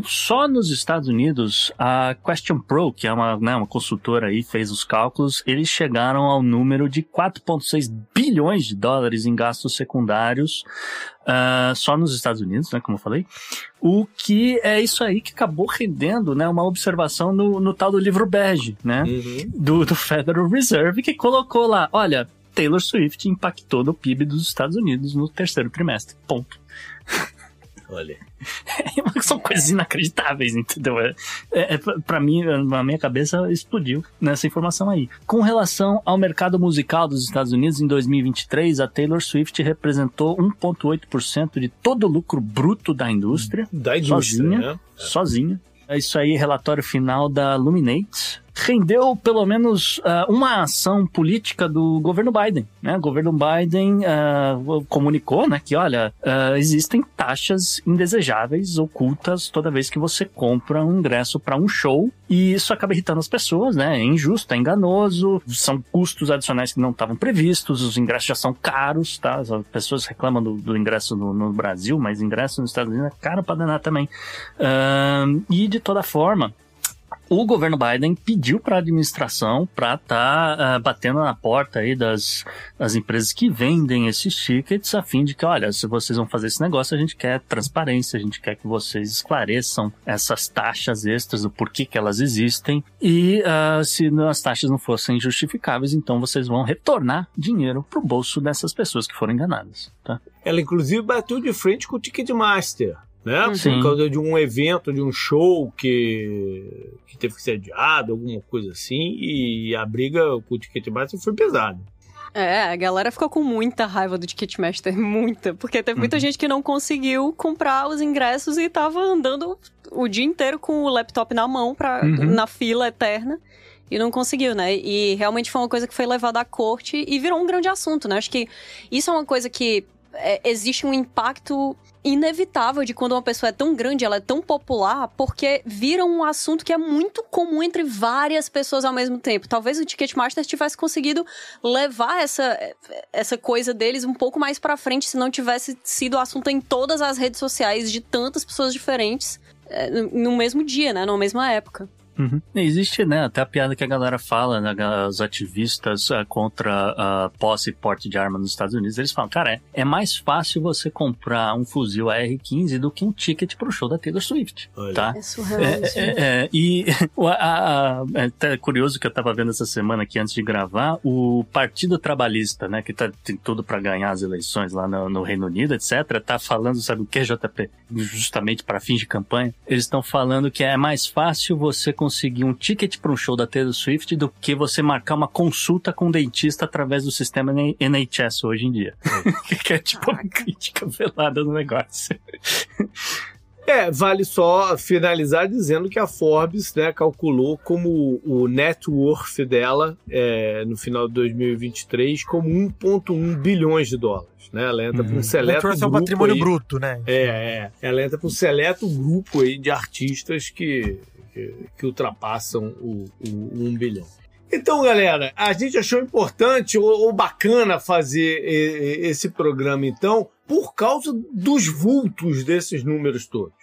Só nos Estados Unidos, a Question Pro, que é uma, né, uma consultora aí, fez os cálculos, eles chegaram ao número de 4,6 bilhões de dólares em gastos secundários ah, só nos Estados Unidos, né, como eu falei. O que é isso aí que acabou rendendo, né, uma observação no, no tal do livro bege, né, Uhum. do, do Federal Reserve, que colocou lá, olha, Taylor Swift impactou no PIB dos Estados Unidos no terceiro trimestre. Ponto. Olha. São coisas inacreditáveis, entendeu? É, é, é, pra mim, na minha cabeça, explodiu nessa informação aí. Com relação ao mercado musical dos Estados Unidos, em 2023, a Taylor Swift representou 1,8% de todo o lucro bruto da indústria, Da indústria, sozinha. né? sozinha. É isso aí, relatório final da Luminate. Rendeu pelo menos ah, uma ação política do governo Biden. Né? O governo Biden ah, comunicou né, que, olha, ah, existem taxas indesejáveis, ocultas, toda vez que você compra um ingresso para um show. E isso acaba irritando as pessoas, né? É injusto, é enganoso, são custos adicionais que não estavam previstos, os ingressos já são caros, tá? As pessoas reclamam do, do ingresso no, no Brasil, mas ingresso nos Estados Unidos é caro para danar também. E de toda forma, o governo Biden pediu para a administração para estar tá, ah, batendo na porta aí das, das empresas que vendem esses tickets, a fim de que, olha, se vocês vão fazer esse negócio, a gente quer transparência, a gente quer que vocês esclareçam essas taxas extras, do porquê que elas existem, e ah, se as taxas não fossem justificáveis, então vocês vão retornar dinheiro pro bolso dessas pessoas que foram enganadas, tá? Ela, inclusive, bateu de frente com o Ticketmaster. Né? Sim. Por causa de um evento, de um show que, que teve que ser adiado, alguma coisa assim, e a briga com o Ticketmaster foi pesada. É, a galera ficou com muita raiva do Ticketmaster, muita. Porque teve muita gente que não conseguiu comprar os ingressos e tava andando o dia inteiro com o laptop na mão pra, Uhum. na fila eterna. E não conseguiu, né? E realmente foi uma coisa que foi levada à corte e virou um grande assunto, né? Acho que isso é uma coisa que é, existe um impacto inevitável de quando uma pessoa é tão grande, ela é tão popular, porque vira um assunto que é muito comum entre várias pessoas ao mesmo tempo. Talvez o Ticketmaster tivesse conseguido levar essa, essa coisa deles um pouco mais pra frente se não tivesse sido assunto em todas as redes sociais de tantas pessoas diferentes é, no mesmo dia, né? Na mesma época. Uhum. Existe, né, até a piada que a galera fala, né, os ativistas uh, contra a posse e porte de arma nos Estados Unidos, eles falam, cara, é, é mais fácil você comprar um fuzil AR-15 do que um ticket pro show da Taylor Swift, Olha. tá? É surreal. É, isso. é, é, e a, a- é até curioso que eu tava vendo essa semana aqui antes de gravar, o Partido Trabalhista, né, que tá, tem tudo pra ganhar as eleições lá no, no Reino Unido, etc., tá falando, sabe o que, JP? Justamente para fins de campanha, eles estão falando que é mais fácil você conseguir um ticket para um show da Taylor Swift do que você marcar uma consulta com um dentista através do sistema NHS hoje em dia. que é tipo uma crítica velada no negócio. É, vale só finalizar dizendo que a Forbes né, calculou como o net worth dela é, no final de 2023 como 1,1 bilhões de dólares. Né? Ela entra para um Uhum. seleto Electronics é um grupo patrimônio aí- bruto, né? É, é. Ela entra para um seleto grupo aí de artistas que, que, ultrapassam o, o 1 bilhão. Então, galera, a gente achou importante ou, ou bacana fazer e- esse programa, então, por causa dos vultos desses números todos.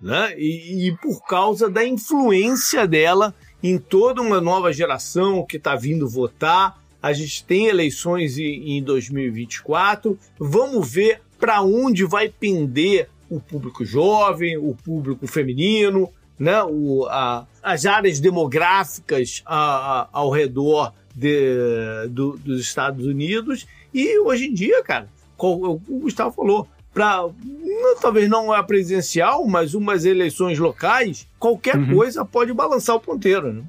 Né? E, e por causa da influência dela em toda uma nova geração que está vindo votar. A gente tem eleições em, em 2024. Vamos ver para onde vai pender o público jovem, o público feminino, né? o, a- as áreas demográficas a- a- ao redor de- do- dos Estados Unidos. E hoje em dia, cara, co- o Gustavo falou, para talvez não a presidencial, mas umas eleições locais, qualquer Uhum. coisa pode balançar o ponteiro, né?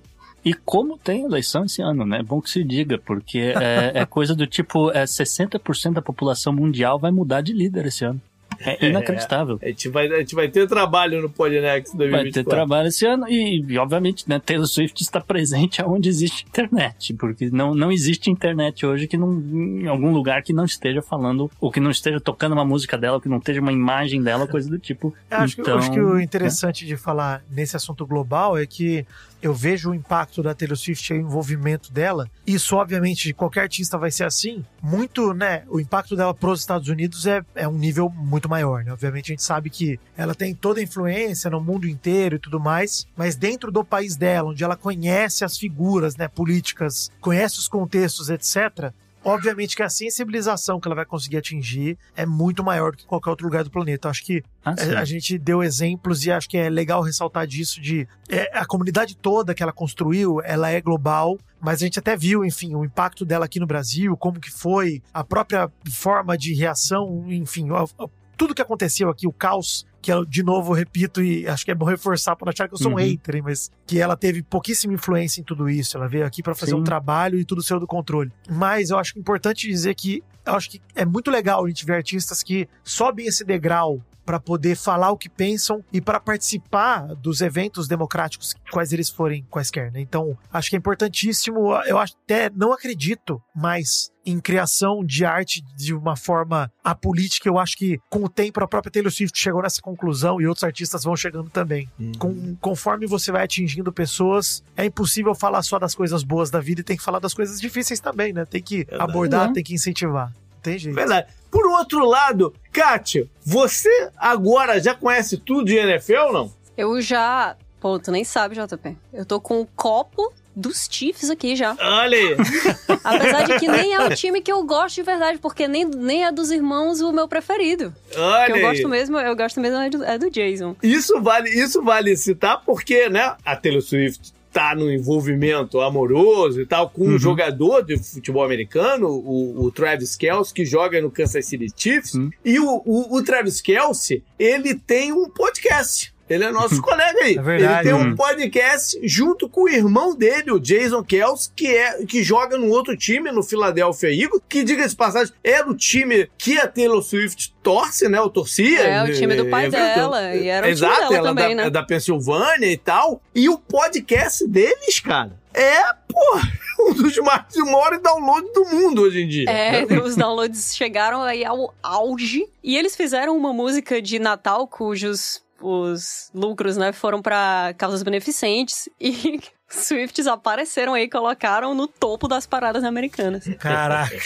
E como tem eleição esse ano, né? É bom que se diga, porque é, é coisa do tipo, é 60% da população mundial vai mudar de líder esse ano. É inacreditável. A gente vai, a gente vai ter trabalho no Vai 2024. ter trabalho esse ano e, e, obviamente, né, Taylor Swift está presente onde existe internet, porque não, não existe internet hoje que não, em algum lugar que não esteja falando, ou que não esteja tocando uma música dela, ou que não esteja uma imagem dela, coisa do tipo. Eu acho, que, então, acho que o interessante de falar nesse assunto global é que eu vejo o impacto da Taylor Swift e o envolvimento dela. Isso, obviamente, qualquer artista vai ser assim. Muito, né? O impacto dela pros Estados Unidos é, é um nível muito maior, né? Obviamente, a gente sabe que ela tem toda a influência no mundo inteiro e tudo mais, mas dentro do país dela, onde ela conhece as figuras, né, políticas, conhece os contextos, etc. Obviamente que a sensibilização que ela vai conseguir atingir é muito maior do que qualquer outro lugar do planeta. Acho que ah, sim. é, a gente deu exemplos e acho que é legal ressaltar disso de é, a comunidade toda que ela construiu, ela é global, mas a gente até viu, enfim, o impacto dela aqui no Brasil, como que foi, a própria forma de reação, enfim, ó, ó, tudo que aconteceu aqui, o caos que eu, de novo, repito, e acho que é bom reforçar para achar que eu sou um Uhum. hater, hein, mas que ela teve pouquíssima influência em tudo isso. Ela veio aqui para fazer Sim. um trabalho e tudo saiu do controle. Mas eu acho importante dizer que eu acho que é muito legal a gente ver artistas que sobem esse degrau para poder falar o que pensam e para participar dos eventos democráticos, quais eles forem quaisquer, né? Então, acho que é importantíssimo. Eu acho- até não acredito mais em criação de arte de uma forma apolítica. Eu acho que com o tempo a própria Taylor Swift chegou nessa conclusão e outros artistas vão chegando também. Com- conforme você vai atingindo pessoas, é impossível falar só das coisas boas da vida e tem que falar das coisas difíceis também, né? Tem que abordar, Uhum. tem que incentivar. Tem jeito. Verdade. Por outro lado, Kátia, você agora já conhece tudo de NFL ou não? Eu já. Pô, tu nem sabe, JP. Eu tô com um copo dos Chiefs aqui já. Olha aí. Apesar de que nem é o time que eu gosto de verdade, porque nem, nem é dos irmãos o meu preferido. O que Olha eu gosto mesmo, eu gosto mesmo é do, é do Jason. Isso vale, isso vale citar porque, né, a Taylor Swift tá no envolvimento amoroso e tal com um Uhum. jogador de futebol americano, o, o Travis Kelce, que joga no Kansas City Chiefs. Uhum. E o, o, o Travis Kelce, ele tem um podcast. Ele é nosso colega aí. É verdade. Ele tem um Uhum. podcast junto com o irmão dele, o Jason Kelce, que, é, que joga no outro time, no Philadelphia Eagles, que, diga de passagem, era o time que a Taylor Swift torce, né? Ou torcia. É, o time do pai É, dela, e era o time Exato, dela ela também, da, né? da Pensilvânia e tal. E o podcast deles, cara, é, pô, um dos mais maiores downloads do mundo hoje em dia. É, os downloads chegaram aí ao auge. E eles fizeram uma música de Natal cujos os lucros, né, foram pra causas beneficentes. E Swifts apareceram aí e colocaram no topo das paradas americanas. Caraca.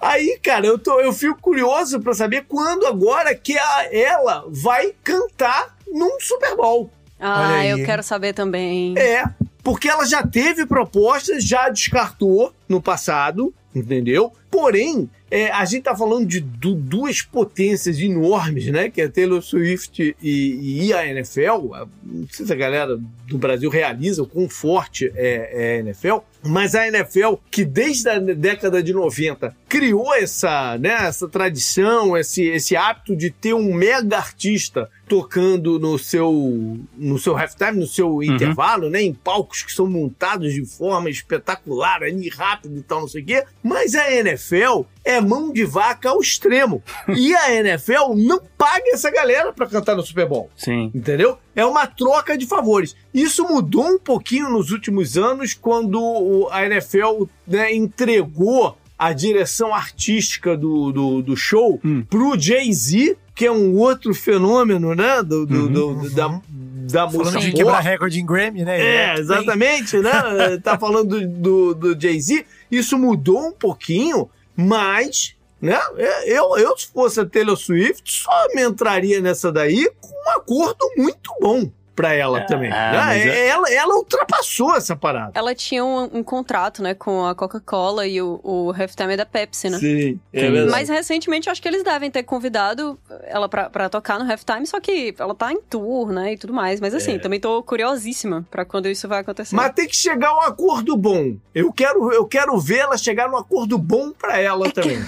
Aí, cara, eu, tô, eu fico curioso pra saber quando agora que a, ela vai cantar num Super Bowl. Ah, eu quero saber também. É, porque ela já teve propostas, já descartou no passado, entendeu? Porém, é, a gente tá falando de du- duas potências enormes, né? Que é Taylor Swift e, e a NFL. Não sei se a galera do Brasil realiza o quão forte é, é a NFL, mas a NFL, que desde a década de 90 criou essa, né, essa tradição, esse, esse hábito de ter um mega artista tocando no seu, no seu halftime, no seu intervalo, né, em palcos que são montados de forma espetacular, ali rápido e tal, não sei o quê. Mas a NFL é mão de vaca ao extremo. E a NFL não paga essa galera pra cantar no Super Bowl. Sim. Entendeu? É uma troca de favores. Isso mudou um pouquinho nos últimos anos, quando a NFL né, entregou a direção artística do, do, do show Hum. pro Jay-Z, que é um outro fenômeno, né? Do, do- do- da, da música Falando de quebrar recorde em Grammy, né? É, exatamente, né? tá falando do, do, do Jay-Z. Isso mudou um pouquinho, mas, né? Eu, eu, se fosse a Taylor Swift, só me entraria nessa daí com um acordo muito bom pra ela Ah, também. né? mas é- ela, ela ultrapassou essa parada. Ela tinha um, um contrato, né, com a Coca-Cola e o, o halftime da Pepsi, né? Sim, é verdade. Mas recentemente eu acho que eles devem ter convidado ela pra, pra tocar no halftime, só que ela tá em tour, né, e tudo mais. Mas assim, também tô curiosíssima pra quando isso vai acontecer. Mas tem que chegar a um acordo bom. Eu quero, eu quero ver ela chegar num acordo bom pra ela também.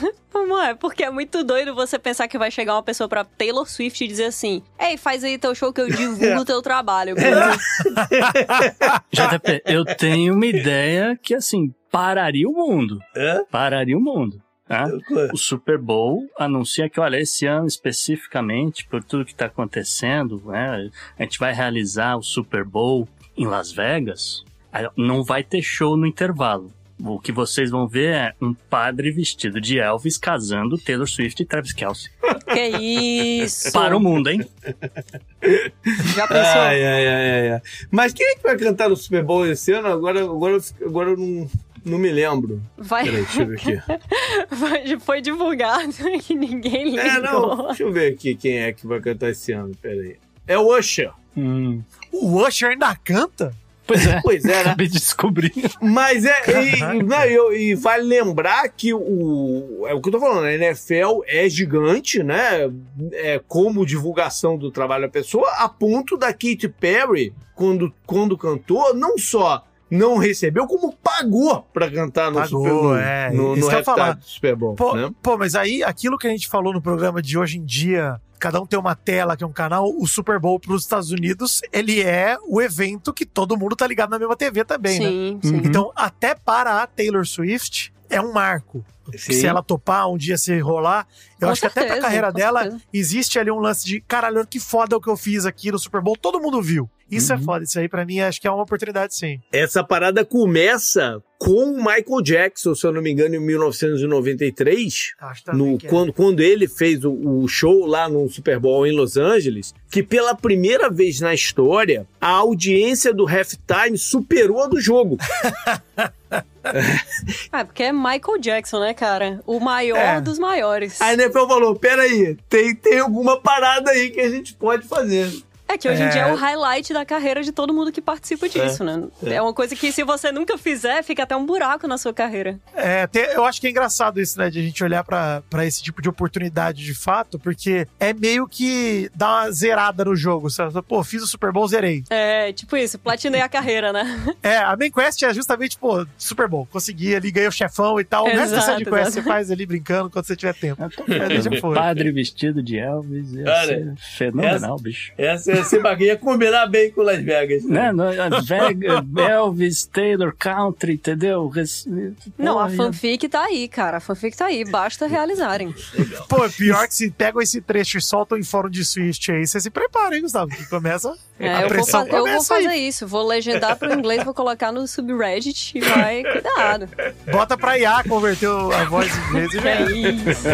É? Porque é muito doido você pensar que vai chegar uma pessoa pra Taylor Swift e dizer assim: Ei, faz aí teu show que eu divulgo o teu trabalho. JP, eu tenho uma ideia que, assim, pararia o mundo. É? Pararia o mundo. Tá? O Super Bowl anuncia que, olha, esse ano especificamente, por tudo que está acontecendo, né, a gente vai realizar o Super Bowl em Las Vegas. Não vai ter show no intervalo. O que vocês vão ver é um padre vestido de Elvis casando Taylor Swift e Travis Kelce. que isso? Para o mundo, hein? Já pensou? Ai, ai, ai, ai, ai. Mas quem é que vai cantar no Super Bowl esse ano? Agora, agora, agora eu não, não me lembro. Vai, Peraí, deixa eu ver aqui. vai- foi divulgado e ninguém ligou. É, não, deixa eu ver aqui quem é que vai cantar esse ano. Peraí. É o Usher. Hum. O Usher ainda canta? Pois é. Pois é, né? Acabei de descobrir. Mas é. E, e, né, eu- e vale lembrar que o. É o que eu tô falando, a NFL é gigante, né? É como divulgação do trabalho da pessoa, a ponto da Katy Perry, quando, quando cantou, não só não recebeu, como pagou pra cantar no Pagou, Super Bowl. é, no isso no que eu ia falar. do Super Bowl. Pô, né? pô, mas aí, aquilo que a gente falou no programa de hoje em dia, cada um tem uma tela, que é um canal, o Super Bowl pros Estados Unidos, ele é o evento que todo mundo tá ligado na mesma TV também, né? Sim, sim. Então, até para a Taylor Swift, é um marco. Sim. Se ela topar um dia se rolar, eu Com acho que até pra certeza, carreira dela, certeza. existe ali um lance de caralho, que foda o que eu fiz aqui no Super Bowl, todo mundo viu. Isso é Uhum. foda, isso aí pra mim acho que é uma oportunidade sim. Essa parada começa com o Michael Jackson, se eu não me engano, em 1993. Acho também no, que é. quando, quando ele fez o, o show lá no Super Bowl em Los Angeles, que pela primeira vez na história, a audiência do halftime superou a do jogo. Ah, porque é Michael Jackson, né, cara? O maior É. dos maiores. A NFL falou: peraí, tem, tem alguma parada aí que a gente pode fazer. É que hoje em É. dia é o highlight da carreira de todo mundo que participa disso, né? É. uma coisa que se você nunca fizer, fica até um buraco na sua carreira. É, tem- eu acho que é engraçado isso, né, de a gente olhar pra pra esse tipo de oportunidade de fato, porque é meio que dar uma zerada no jogo, sabe? Pô, fiz o Super Bowl, zerei. É, tipo isso, platinei a carreira, né? É, a main quest é justamente, pô, Super Bowl, consegui ali, ganhei o chefão e tal. O resto da Exato, side quest exato. você faz ali brincando quando você tiver tempo. É, deixa vendo. foi. Padre vestido de Elvis. Cara, ser fenomenal, bicho. Essa, esse bagulho ia combinar bem com Las Vegas. Né? no- Vega, Elvis, Taylor, Country, entendeu? Não, a fanfic tá aí, cara. A fanfic tá aí, basta realizarem. Pô, pior que se pegam esse trecho e soltam em fórum de Switch aí, você se prepara, hein, Gustavo? Que começa. É, a eu, vou pressão fa- eu vou começa aí. fazer isso, vou legendar pro inglês, vou colocar no subreddit e vai, cuidado. Bota pra IA converter a voz em inglês e já é é. isso.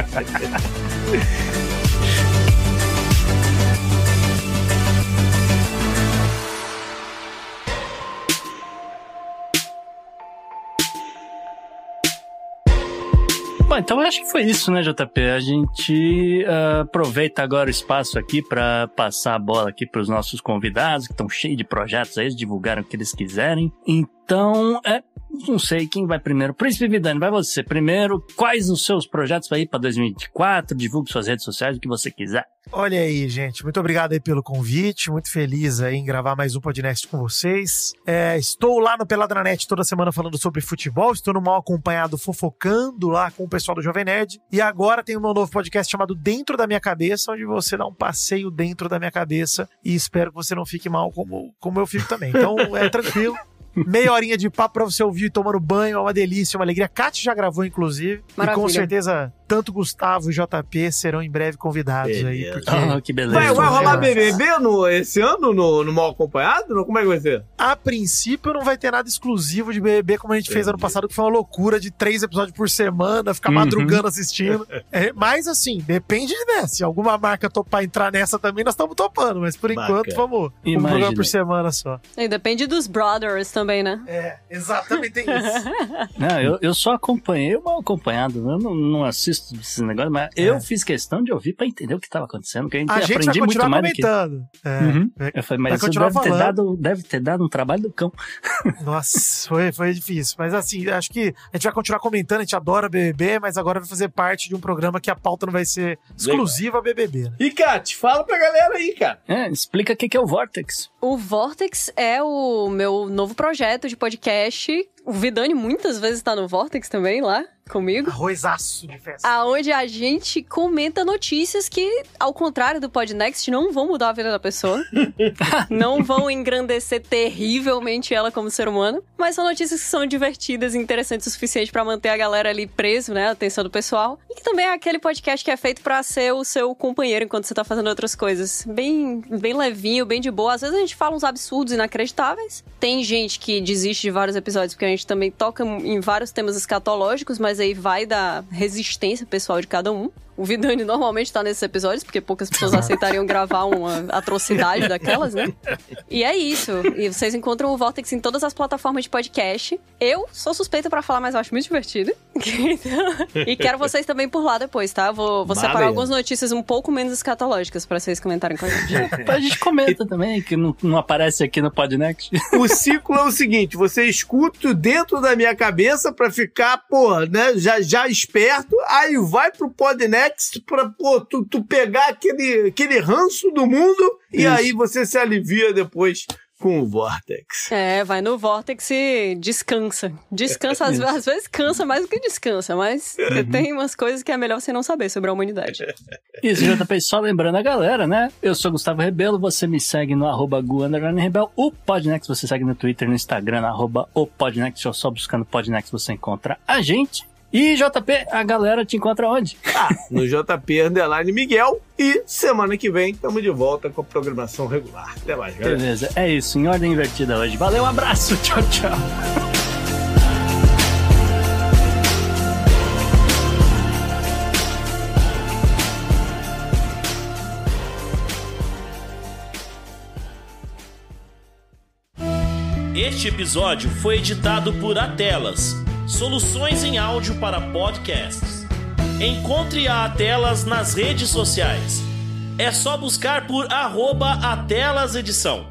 Então acho que foi isso, né, JP? A gente uh, aproveita agora o espaço aqui para passar a bola aqui para os nossos convidados, que estão cheios de projetos aí, divulgaram o que eles quiserem. Então, é, não sei quem vai primeiro. Príncipe Vidani, vai você primeiro. Quais os seus projetos aí para 2024? Divulgue suas redes sociais, o que você quiser. Olha aí, gente. Muito obrigado aí pelo convite. Muito feliz aí em gravar mais um podcast com vocês. É, estou lá no Peladranet toda semana falando sobre futebol. Estou no Mal Acompanhado fofocando lá com o pessoal do Jovem Nerd. E agora tem um novo podcast chamado Dentro da Minha Cabeça, onde você dá um passeio dentro da minha cabeça. E espero que você não fique mal como, como eu fico também. Então é tranquilo. Meia horinha de papo pra você ouvir tomando banho, é uma delícia, uma alegria. Kátia já gravou, inclusive. Maravilha. E com certeza, tanto Gustavo e JP serão em breve convidados aí. Beleza. Porque Ah, que beleza. Vai, vai rolar. BBB no, esse ano no, no Mal Acompanhado? Como é que vai ser? a princípio não vai ter nada exclusivo de BBB como a gente fez ano passado, que foi uma loucura de três episódios por semana, ficar Uhum. madrugando assistindo. É, mas assim, depende né? Se alguma marca topar entrar nessa também, nós estamos topando. Mas por enquanto, vamos. Um programa por semana só. E depende dos brothers também, né? É, exatamente isso. Não, eu, eu só acompanhei o mal acompanhado. Eu não, não assisto esses negócios, mas eu fiz questão de ouvir pra entender o que tava acontecendo, porque a gente É. A gente vai aprendi muito continuar mais do que. comentando. É, Uhum. é, Eu falei, Vai mas isso continuar deve ter, dado, deve ter dado um trabalho do cão. Nossa, foi, foi difícil. Mas assim, acho que a gente vai continuar comentando, a gente adora BBB, mas agora vai fazer parte de um programa que a pauta não vai ser exclusiva a BBB, né? E, Kat, fala pra galera aí, cara. É, explica o que que é o Vortex. O Vortex é o meu novo projeto de podcast. O Vidani muitas vezes tá no Vortex também lá comigo. Arrozaço de festa. Aonde a gente comenta notícias que, ao contrário do Podnext, não vão mudar a vida da pessoa. não vão engrandecer terrivelmente ela como ser humano. Mas são notícias que são divertidas e interessantes o suficiente pra manter a galera ali preso, né? A atenção do pessoal. E que também é aquele podcast que é feito pra ser o seu companheiro enquanto você tá fazendo outras coisas. Bem, bem levinho, bem de boa. Às vezes a gente fala uns absurdos inacreditáveis. Tem gente que desiste de vários episódios porque a gente também toca em vários temas escatológicos, mas aí vai da resistência pessoal de cada um. O Vidani normalmente tá nesses episódios, porque poucas pessoas aceitariam gravar uma atrocidade daquelas, né? E é isso. E vocês encontram o Vortex em todas as plataformas de podcast. Eu sou suspeita pra falar, mas eu acho muito divertido. e quero vocês também por lá depois, tá? Vou, vou separar Valeu. algumas notícias um pouco menos escatológicas pra vocês comentarem com a gente. A gente comenta também, que não, não aparece aqui no Podnext. O ciclo é o seguinte: você escuta dentro da minha cabeça pra ficar, pô, né, já, já esperto, aí vai pro Podnext pra, pô, tu, tu pegar aquele, aquele ranço do mundo e Isso. aí você se alivia depois com o Vortex. É, vai no Vortex e descansa. Descansa, às, às vezes cansa mais do que descansa, mas tem umas coisas que é melhor você não saber sobre a humanidade. Isso, JP, só lembrando a galera, né? Eu sou Gustavo Rebelo, você me segue no arroba Gu underline Rebel. O Podnext você segue no Twitter, no Instagram, arroba o Podnext, ou só buscando Podnext você encontra a gente. E JP, a galera te encontra onde? Ah, no JP Underline Miguel. E semana que vem estamos de volta com a programação regular. Até mais, galera. Beleza, é isso, em ordem invertida hoje. Valeu, um abraço, tchau, tchau. Este episódio foi editado por Atelas, soluções em áudio para podcasts. Encontre a Atelas nas redes sociais. É só buscar por arroba Atelas Edição.